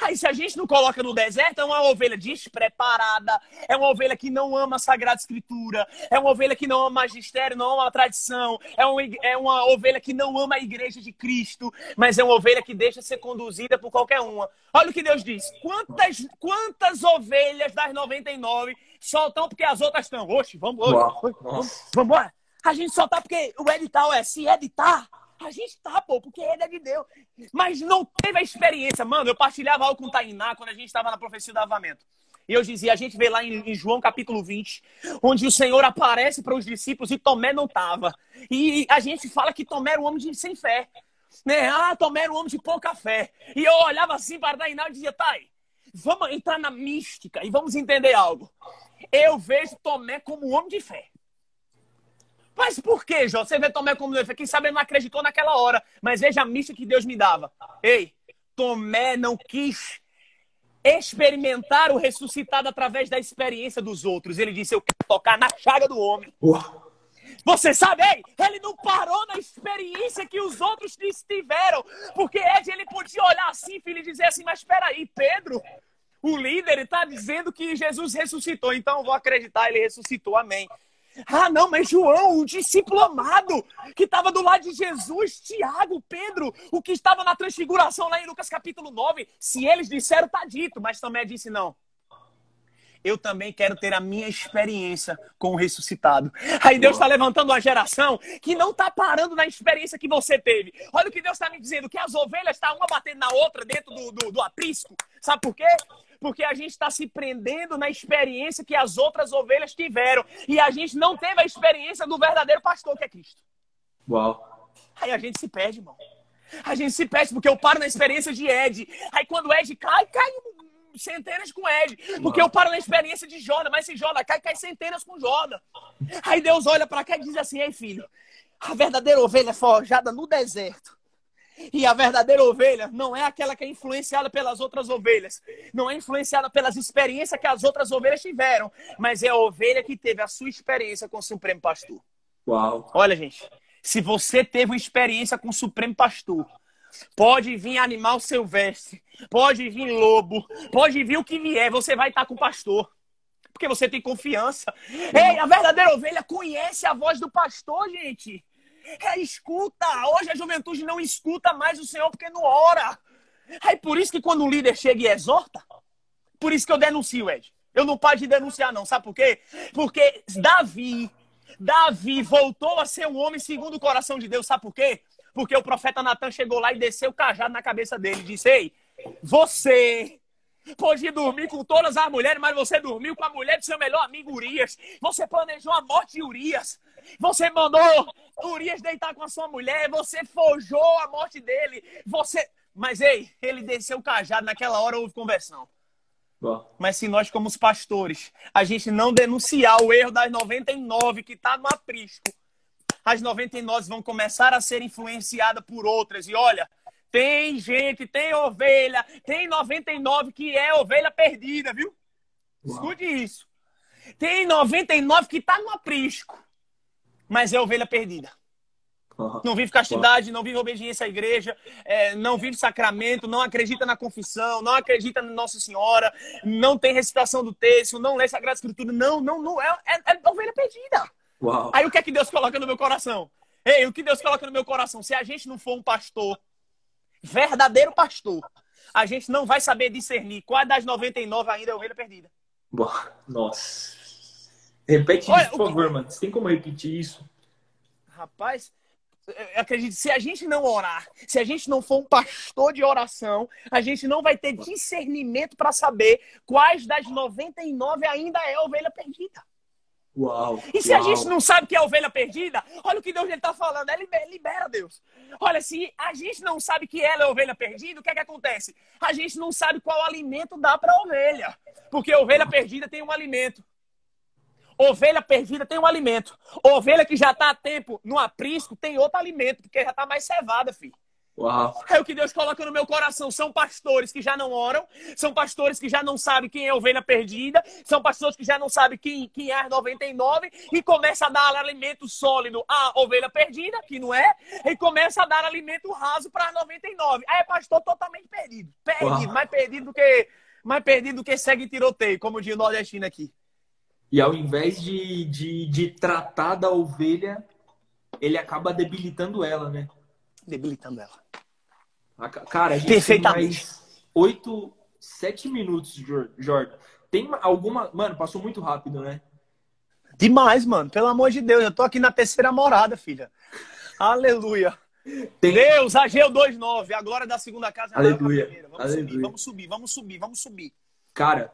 Aí, se a gente não coloca no deserto, é uma ovelha despreparada, é uma ovelha que não ama a Sagrada Escritura, é uma ovelha que não ama magistério, não ama a tradição, é uma, é uma ovelha que não ama a igreja de Cristo, mas é uma ovelha que deixa ser conduzida por qualquer uma. Olha o que Deus diz: quantas, quantas ovelhas das 99 soltam porque as outras estão? Oxe, vamos, vamos, vamos, vamos embora. A gente só tá porque o edital é se editar. A gente tá, pô, porque ele é de Deus. Mas não teve a experiência. Mano, eu partilhava algo com o Tainá quando a gente estava na profecia do avamento. E eu dizia, a gente vê lá em, João capítulo 20, onde o Senhor aparece para os discípulos e Tomé não estava. E a gente fala que Tomé era um homem de, sem fé. Né? Ah, Tomé era um homem de pouca fé. E eu olhava assim para Tainá e dizia, Thay, vamos entrar na mística e vamos entender algo. Eu vejo Tomé como um homem de fé. Mas por que, Jó? Você vê Tomé como Deus. Quem sabe ele não acreditou naquela hora. Mas veja a missa que Deus me dava. Ei, Tomé não quis experimentar o ressuscitado através da experiência dos outros. Ele disse: Eu quero tocar na chaga do homem. Você sabe, ei, ele não parou na experiência que os outros tiveram. Porque Ed, ele podia olhar assim, filho, e dizer assim: Mas espera aí, Pedro, o líder está dizendo que Jesus ressuscitou, então eu vou acreditar, ele ressuscitou, amém. Ah, não, mas João, o discípulo amado, que estava do lado de Jesus, Tiago, Pedro, o que estava na transfiguração lá em Lucas capítulo 9, se eles disseram, tá dito, mas Tomé disse não. Eu também quero ter a minha experiência com o ressuscitado. Aí Deus está levantando uma geração que não está parando na experiência que você teve. Olha o que Deus está me dizendo: que as ovelhas estão tá uma batendo na outra dentro do, do, do aprisco. Sabe por quê? Porque a gente está se prendendo na experiência que as outras ovelhas tiveram. E a gente não teve a experiência do verdadeiro pastor, que é Cristo. Uau. Aí a gente se perde, irmão. A gente se perde porque eu paro na experiência de Ed. Aí quando Ed cai, cai centenas com Ed. Porque eu paro na experiência de Jonas, mas se Jonas cai, cai centenas com Jonas. Aí Deus olha para cá e diz assim: Ei, filho, A verdadeira ovelha é forjada no deserto. E a verdadeira ovelha não é aquela que é influenciada pelas outras ovelhas, não é influenciada pelas experiências que as outras ovelhas tiveram, mas é a ovelha que teve a sua experiência com o Supremo Pastor. Uau! Olha, gente, se você teve uma experiência com o Supremo Pastor, pode vir animal silvestre, pode vir lobo, pode vir o que vier, você vai estar com o pastor. Porque você tem confiança. Ei, a verdadeira ovelha conhece a voz do pastor, gente. É, escuta. Hoje a juventude não escuta mais o Senhor porque não ora. É por isso que quando o líder chega e exorta, por isso que eu denuncio, Ed. Eu não paro de denunciar, não. Sabe por quê? Porque Davi, Davi voltou a ser um homem segundo o coração de Deus. Sabe por quê? Porque o profeta Natan chegou lá e desceu o cajado na cabeça dele. Disse: Ei, você pode dormir com todas as mulheres, mas você dormiu com a mulher do seu melhor amigo Urias. Você planejou a morte de Urias. Você mandou Urias deitar com a sua mulher. Você forjou a morte dele. Você. Mas, ei, ele desceu o cajado. Naquela hora houve conversão. Bom. Mas se nós, como os pastores, a gente não denunciar o erro das 99 que está no aprisco, as 99 vão começar a ser influenciadas por outras. E olha, tem gente, tem ovelha, tem 99 que é ovelha perdida, viu? Uau. Escute isso. Tem 99 que está no aprisco mas é ovelha perdida. Não vive castidade, não vive obediência à igreja, é, não vive sacramento, não acredita na confissão, não acredita na Nossa Senhora, não tem recitação do texto, não lê Sagrada Escritura. Não, não, não. É, é, é ovelha perdida. Uau. Aí o que é que Deus coloca no meu coração? Ei, o que Deus coloca no meu coração? Se a gente não for um pastor, verdadeiro pastor, a gente não vai saber discernir qual das 99 ainda é ovelha perdida. Nossa. Repete Olha, isso, por favor, mano. Você tem como repetir isso? Rapaz, eu acredito, se a gente não orar, se a gente não for um pastor de oração, a gente não vai ter discernimento para saber quais das 99 ainda é ovelha perdida. Uau, e se uau. a gente não sabe que é a ovelha perdida, olha o que Deus está falando, é libera, libera, Deus. Olha, se a gente não sabe que ela é ovelha perdida, o que é que acontece? A gente não sabe qual alimento dá para a ovelha. Porque a ovelha perdida tem um alimento. Ovelha perdida tem um alimento. Ovelha que já está há tempo no aprisco tem outro alimento, porque já está mais cevada, filho. Uau. É o que Deus coloca no meu coração. São pastores que já não oram, são pastores que já não sabem quem é ovelha perdida, são pastores que já não sabem quem, quem é as 99 e começa a dar alimento sólido à ovelha perdida, que não é, e começa a dar alimento raso para as 99. Aí é pastor totalmente perdido. Perdido, Uau. mais perdido do que mais perdido do que segue tiroteio, como diz o nordestino aqui. E ao invés de, de, de tratar da ovelha, ele acaba debilitando ela, né? Debilitando ela. Cara, a gente tem mais oito, sete minutos, Jordan. Tem alguma. Mano, passou muito rápido, né? Demais, mano. Pelo amor de Deus. Eu tô aqui na terceira morada, filha. Aleluia. Tem... Deus, Ageu 2.9. A glória da segunda casa é Aleluia. Vamos Aleluia. subir, vamos subir, vamos subir, vamos subir. Cara,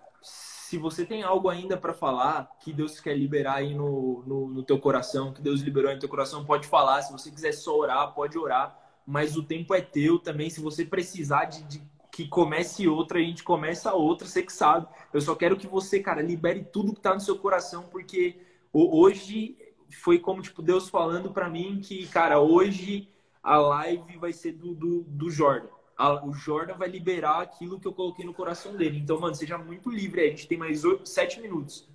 se você tem algo ainda para falar que Deus quer liberar aí no, no, no, teu coração, que Deus liberou aí no teu coração, pode falar. Se você quiser só orar, pode orar. Mas o tempo é teu também. Se você precisar de, de que comece outra, a gente começa outra, você que sabe. Eu só quero que você, cara, libere tudo que tá no seu coração, porque hoje foi como, tipo, Deus falando para mim que, cara, hoje a live vai ser do, do, do Jordan a, o Jordan vai liberar aquilo que eu coloquei no coração dele. Então, mano, seja muito livre. A gente tem mais oito, sete minutos.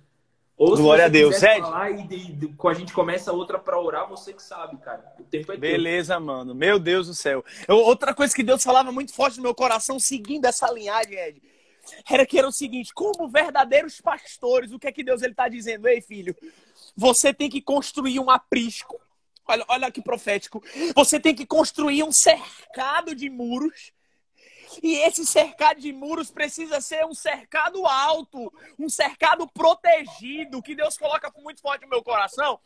Ou Glória a Deus, Ed. falar e com a gente começa outra para orar, você que sabe, cara. O tempo é Beleza, teu. mano. Meu Deus do céu. Eu, outra coisa que Deus falava muito forte no meu coração, seguindo essa linhagem, Ed, era que era o seguinte: como verdadeiros pastores, o que é que Deus ele tá dizendo? Ei, filho, você tem que construir um aprisco. Olha, olha que profético. Você tem que construir um cercado de muros e esse cercado de muros precisa ser um cercado alto, um cercado protegido, que Deus coloca muito forte no meu coração.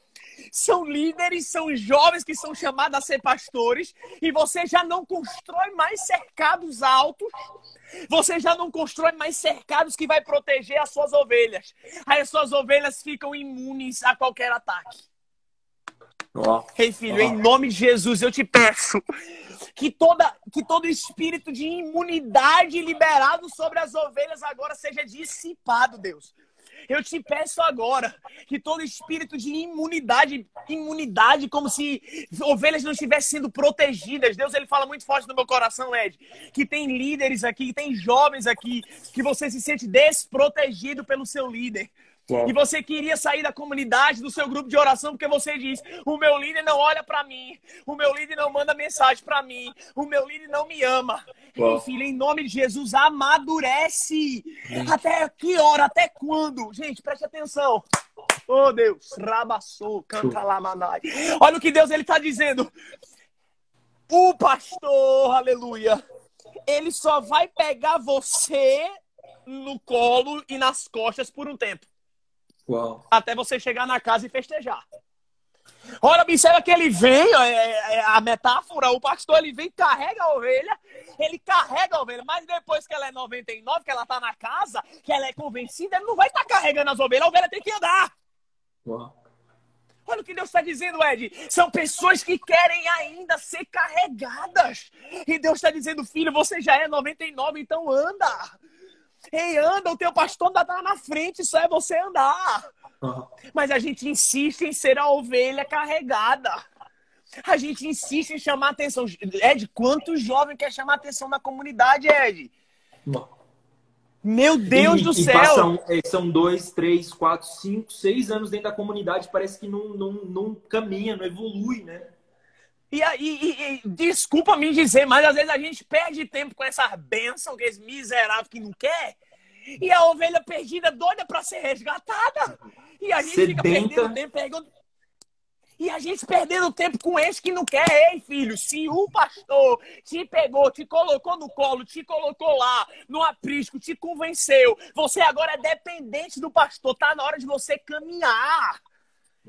São líderes, são jovens que são chamados a ser pastores, e você já não constrói mais cercados altos, você já não constrói mais cercados que vai proteger as suas ovelhas. Aí as suas ovelhas ficam imunes a qualquer ataque. Oh. Ei, filho, oh. em nome de Jesus, eu te peço que, toda, que todo espírito de imunidade liberado sobre as ovelhas agora seja dissipado, Deus. Eu te peço agora que todo espírito de imunidade, imunidade, como se ovelhas não estivessem sendo protegidas. Deus, ele fala muito forte no meu coração, Ed, que tem líderes aqui, que tem jovens aqui, que você se sente desprotegido pelo seu líder. Uau. E você queria sair da comunidade, do seu grupo de oração, porque você diz: o meu líder não olha para mim, o meu líder não manda mensagem para mim, o meu líder não me ama. Uau. filho, em nome de Jesus, amadurece. Até que hora? Até quando? Gente, preste atenção. Oh Deus, rabaçou, canta lá, manai. Olha o que Deus ele está dizendo. O pastor, aleluia, ele só vai pegar você no colo e nas costas por um tempo. Até você chegar na casa e festejar. Olha, observa que ele vem, é, é, a metáfora, o pastor ele vem, carrega a ovelha, ele carrega a ovelha, mas depois que ela é 99, que ela tá na casa, que ela é convencida, ele não vai estar tá carregando as ovelhas, a ovelha tem que andar. Uau. Olha o que Deus está dizendo, Ed. São pessoas que querem ainda ser carregadas. E Deus está dizendo, filho, você já é 99, então anda. Ei, anda, o teu pastor ainda tá na frente, só é você andar. Uhum. Mas a gente insiste em ser a ovelha carregada. A gente insiste em chamar atenção. Ed, quantos jovens quer chamar atenção na comunidade, Ed? Meu Deus e, do e céu! Passam, é, são dois, três, quatro, cinco, seis anos dentro da comunidade, parece que não, não, não caminha, não evolui, né? E, e, e, desculpa me dizer, mas às vezes a gente perde tempo com essa bênção, que esse miserável que não quer, e a ovelha perdida doida para ser resgatada. E a gente Sedenta. fica perdendo tempo perguntando. E a gente perdendo tempo com esse que não quer. Ei, filho, se o pastor te pegou, te colocou no colo, te colocou lá, no aprisco, te convenceu, você agora é dependente do pastor. Tá na hora de você caminhar.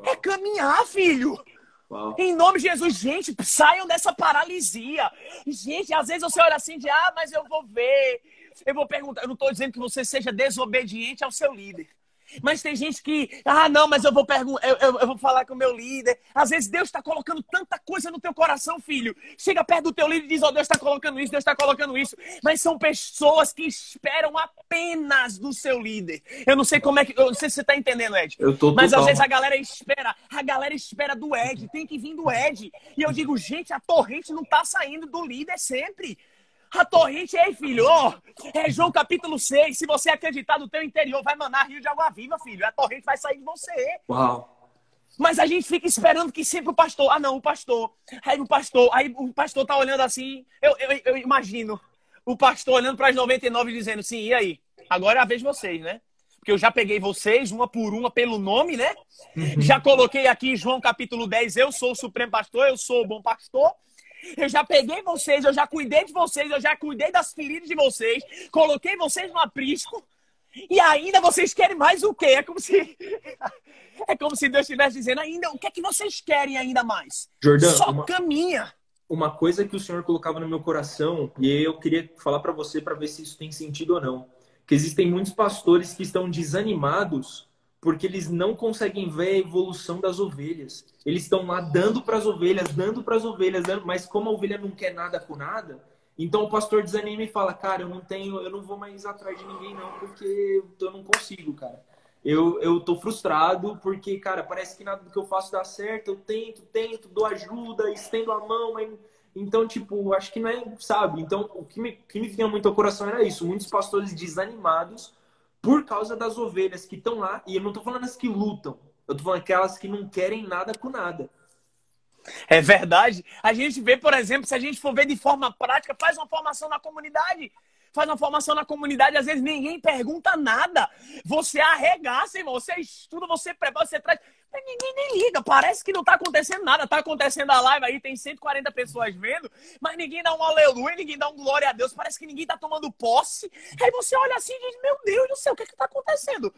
É caminhar, filho. Em nome de Jesus, gente, saiam dessa paralisia. Gente, às vezes você olha assim de, ah, mas eu vou ver. Eu vou perguntar, eu não estou dizendo que você seja desobediente ao seu líder. Mas tem gente que, ah, não, mas eu vou perguntar, eu, eu, eu, vou falar com o meu líder. Às vezes Deus está colocando tanta coisa no teu coração, filho. Chega perto do teu líder e diz, ó, oh, Deus está colocando isso, Deus está colocando isso. Mas são pessoas que esperam apenas do seu líder. Eu não sei como é que, eu não sei se você está entendendo, Ed. Eu tô mas às vezes a galera espera, a galera espera do Ed, tem que vir do Ed. E eu digo, gente, a torrente não está saindo do líder sempre. A torrente, ei, filho, oh, é João capítulo 6. Se você acreditar no teu interior, vai manar rio de água viva, filho. A torrente vai sair de você. Uau. Mas a gente fica esperando que sempre o pastor. Ah, não, o pastor. Aí o pastor. Aí o pastor tá olhando assim. Eu, eu, eu imagino o pastor olhando para as 99 e dizendo: sim, e aí? Agora é a vez de vocês, né? Porque eu já peguei vocês, uma por uma, pelo nome, né? Uhum. Já coloquei aqui João capítulo 10, eu sou o supremo pastor, eu sou o bom pastor. Eu já peguei vocês, eu já cuidei de vocês, eu já cuidei das feridas de vocês, coloquei vocês no aprisco. E ainda vocês querem mais o quê? É como se é como se Deus estivesse dizendo ainda, o que é que vocês querem ainda mais? Jordão, Só uma, caminha. Uma coisa que o Senhor colocava no meu coração, e eu queria falar para você para ver se isso tem sentido ou não, que existem muitos pastores que estão desanimados porque eles não conseguem ver a evolução das ovelhas. Eles estão lá dando para as ovelhas, dando para as ovelhas, dando, mas como a ovelha não quer nada com nada, então o pastor desanima e fala: "Cara, eu não tenho, eu não vou mais atrás de ninguém não, porque eu não consigo, cara. Eu eu tô frustrado porque, cara, parece que nada do que eu faço dá certo. Eu tento, tento, dou ajuda, estendo a mão, mas então, tipo, acho que não é, sabe? Então, o que me, que me vinha muito ao coração era isso. Muitos pastores desanimados por causa das ovelhas que estão lá. E eu não estou falando as que lutam, eu estou falando aquelas que não querem nada com nada. É verdade. A gente vê, por exemplo, se a gente for ver de forma prática, faz uma formação na comunidade. Faz uma formação na comunidade, às vezes ninguém pergunta nada. Você arregaça, irmão. Você estuda, você prepara, você traz. Mas ninguém nem liga, parece que não tá acontecendo nada. Tá acontecendo a live aí, tem 140 pessoas vendo, mas ninguém dá um aleluia, ninguém dá um glória a Deus. Parece que ninguém tá tomando posse. Aí você olha assim e diz: Meu Deus do céu, o que é que tá acontecendo?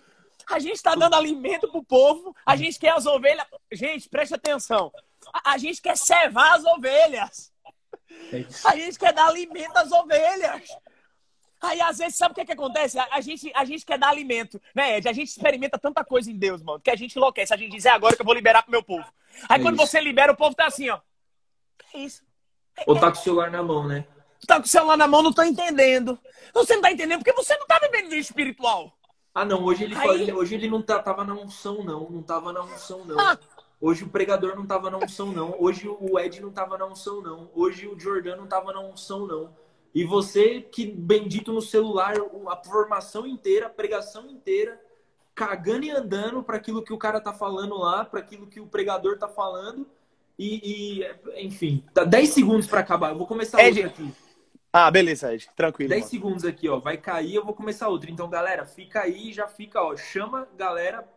A gente está dando alimento pro povo, a gente quer as ovelhas. Gente, preste atenção. A, a gente quer cevar as ovelhas. É a gente quer dar alimento às ovelhas. Aí, às vezes, sabe o que, é que acontece? A, a, gente, a gente quer dar alimento, né, Ed? A gente experimenta tanta coisa em Deus, mano, que a gente enlouquece. A gente diz, é agora que eu vou liberar pro meu povo. Aí, é quando isso. você libera, o povo tá assim, ó. É isso. Ou tá com o celular na mão, né? Tá com o celular na mão, não tô entendendo. Você não tá entendendo porque você não tá vivendo vida espiritual. Ah, não, hoje ele, Aí... hoje ele não tá, tava na unção, não. Não tava na unção, não. Ah. Hoje o pregador não tava na unção, não. Hoje o Ed não tava na unção, não. Hoje o Jordan não tava na unção, não. E você que bendito no celular, a formação inteira, a pregação inteira, cagando e andando para aquilo que o cara tá falando lá, para aquilo que o pregador tá falando. E, e enfim, dá 10 segundos para acabar. Eu vou começar Ed, outra aqui. Ah, beleza, Ed. Tranquilo. 10 mano. segundos aqui, ó. Vai cair, eu vou começar outra. Então, galera, fica aí, já fica, ó. Chama galera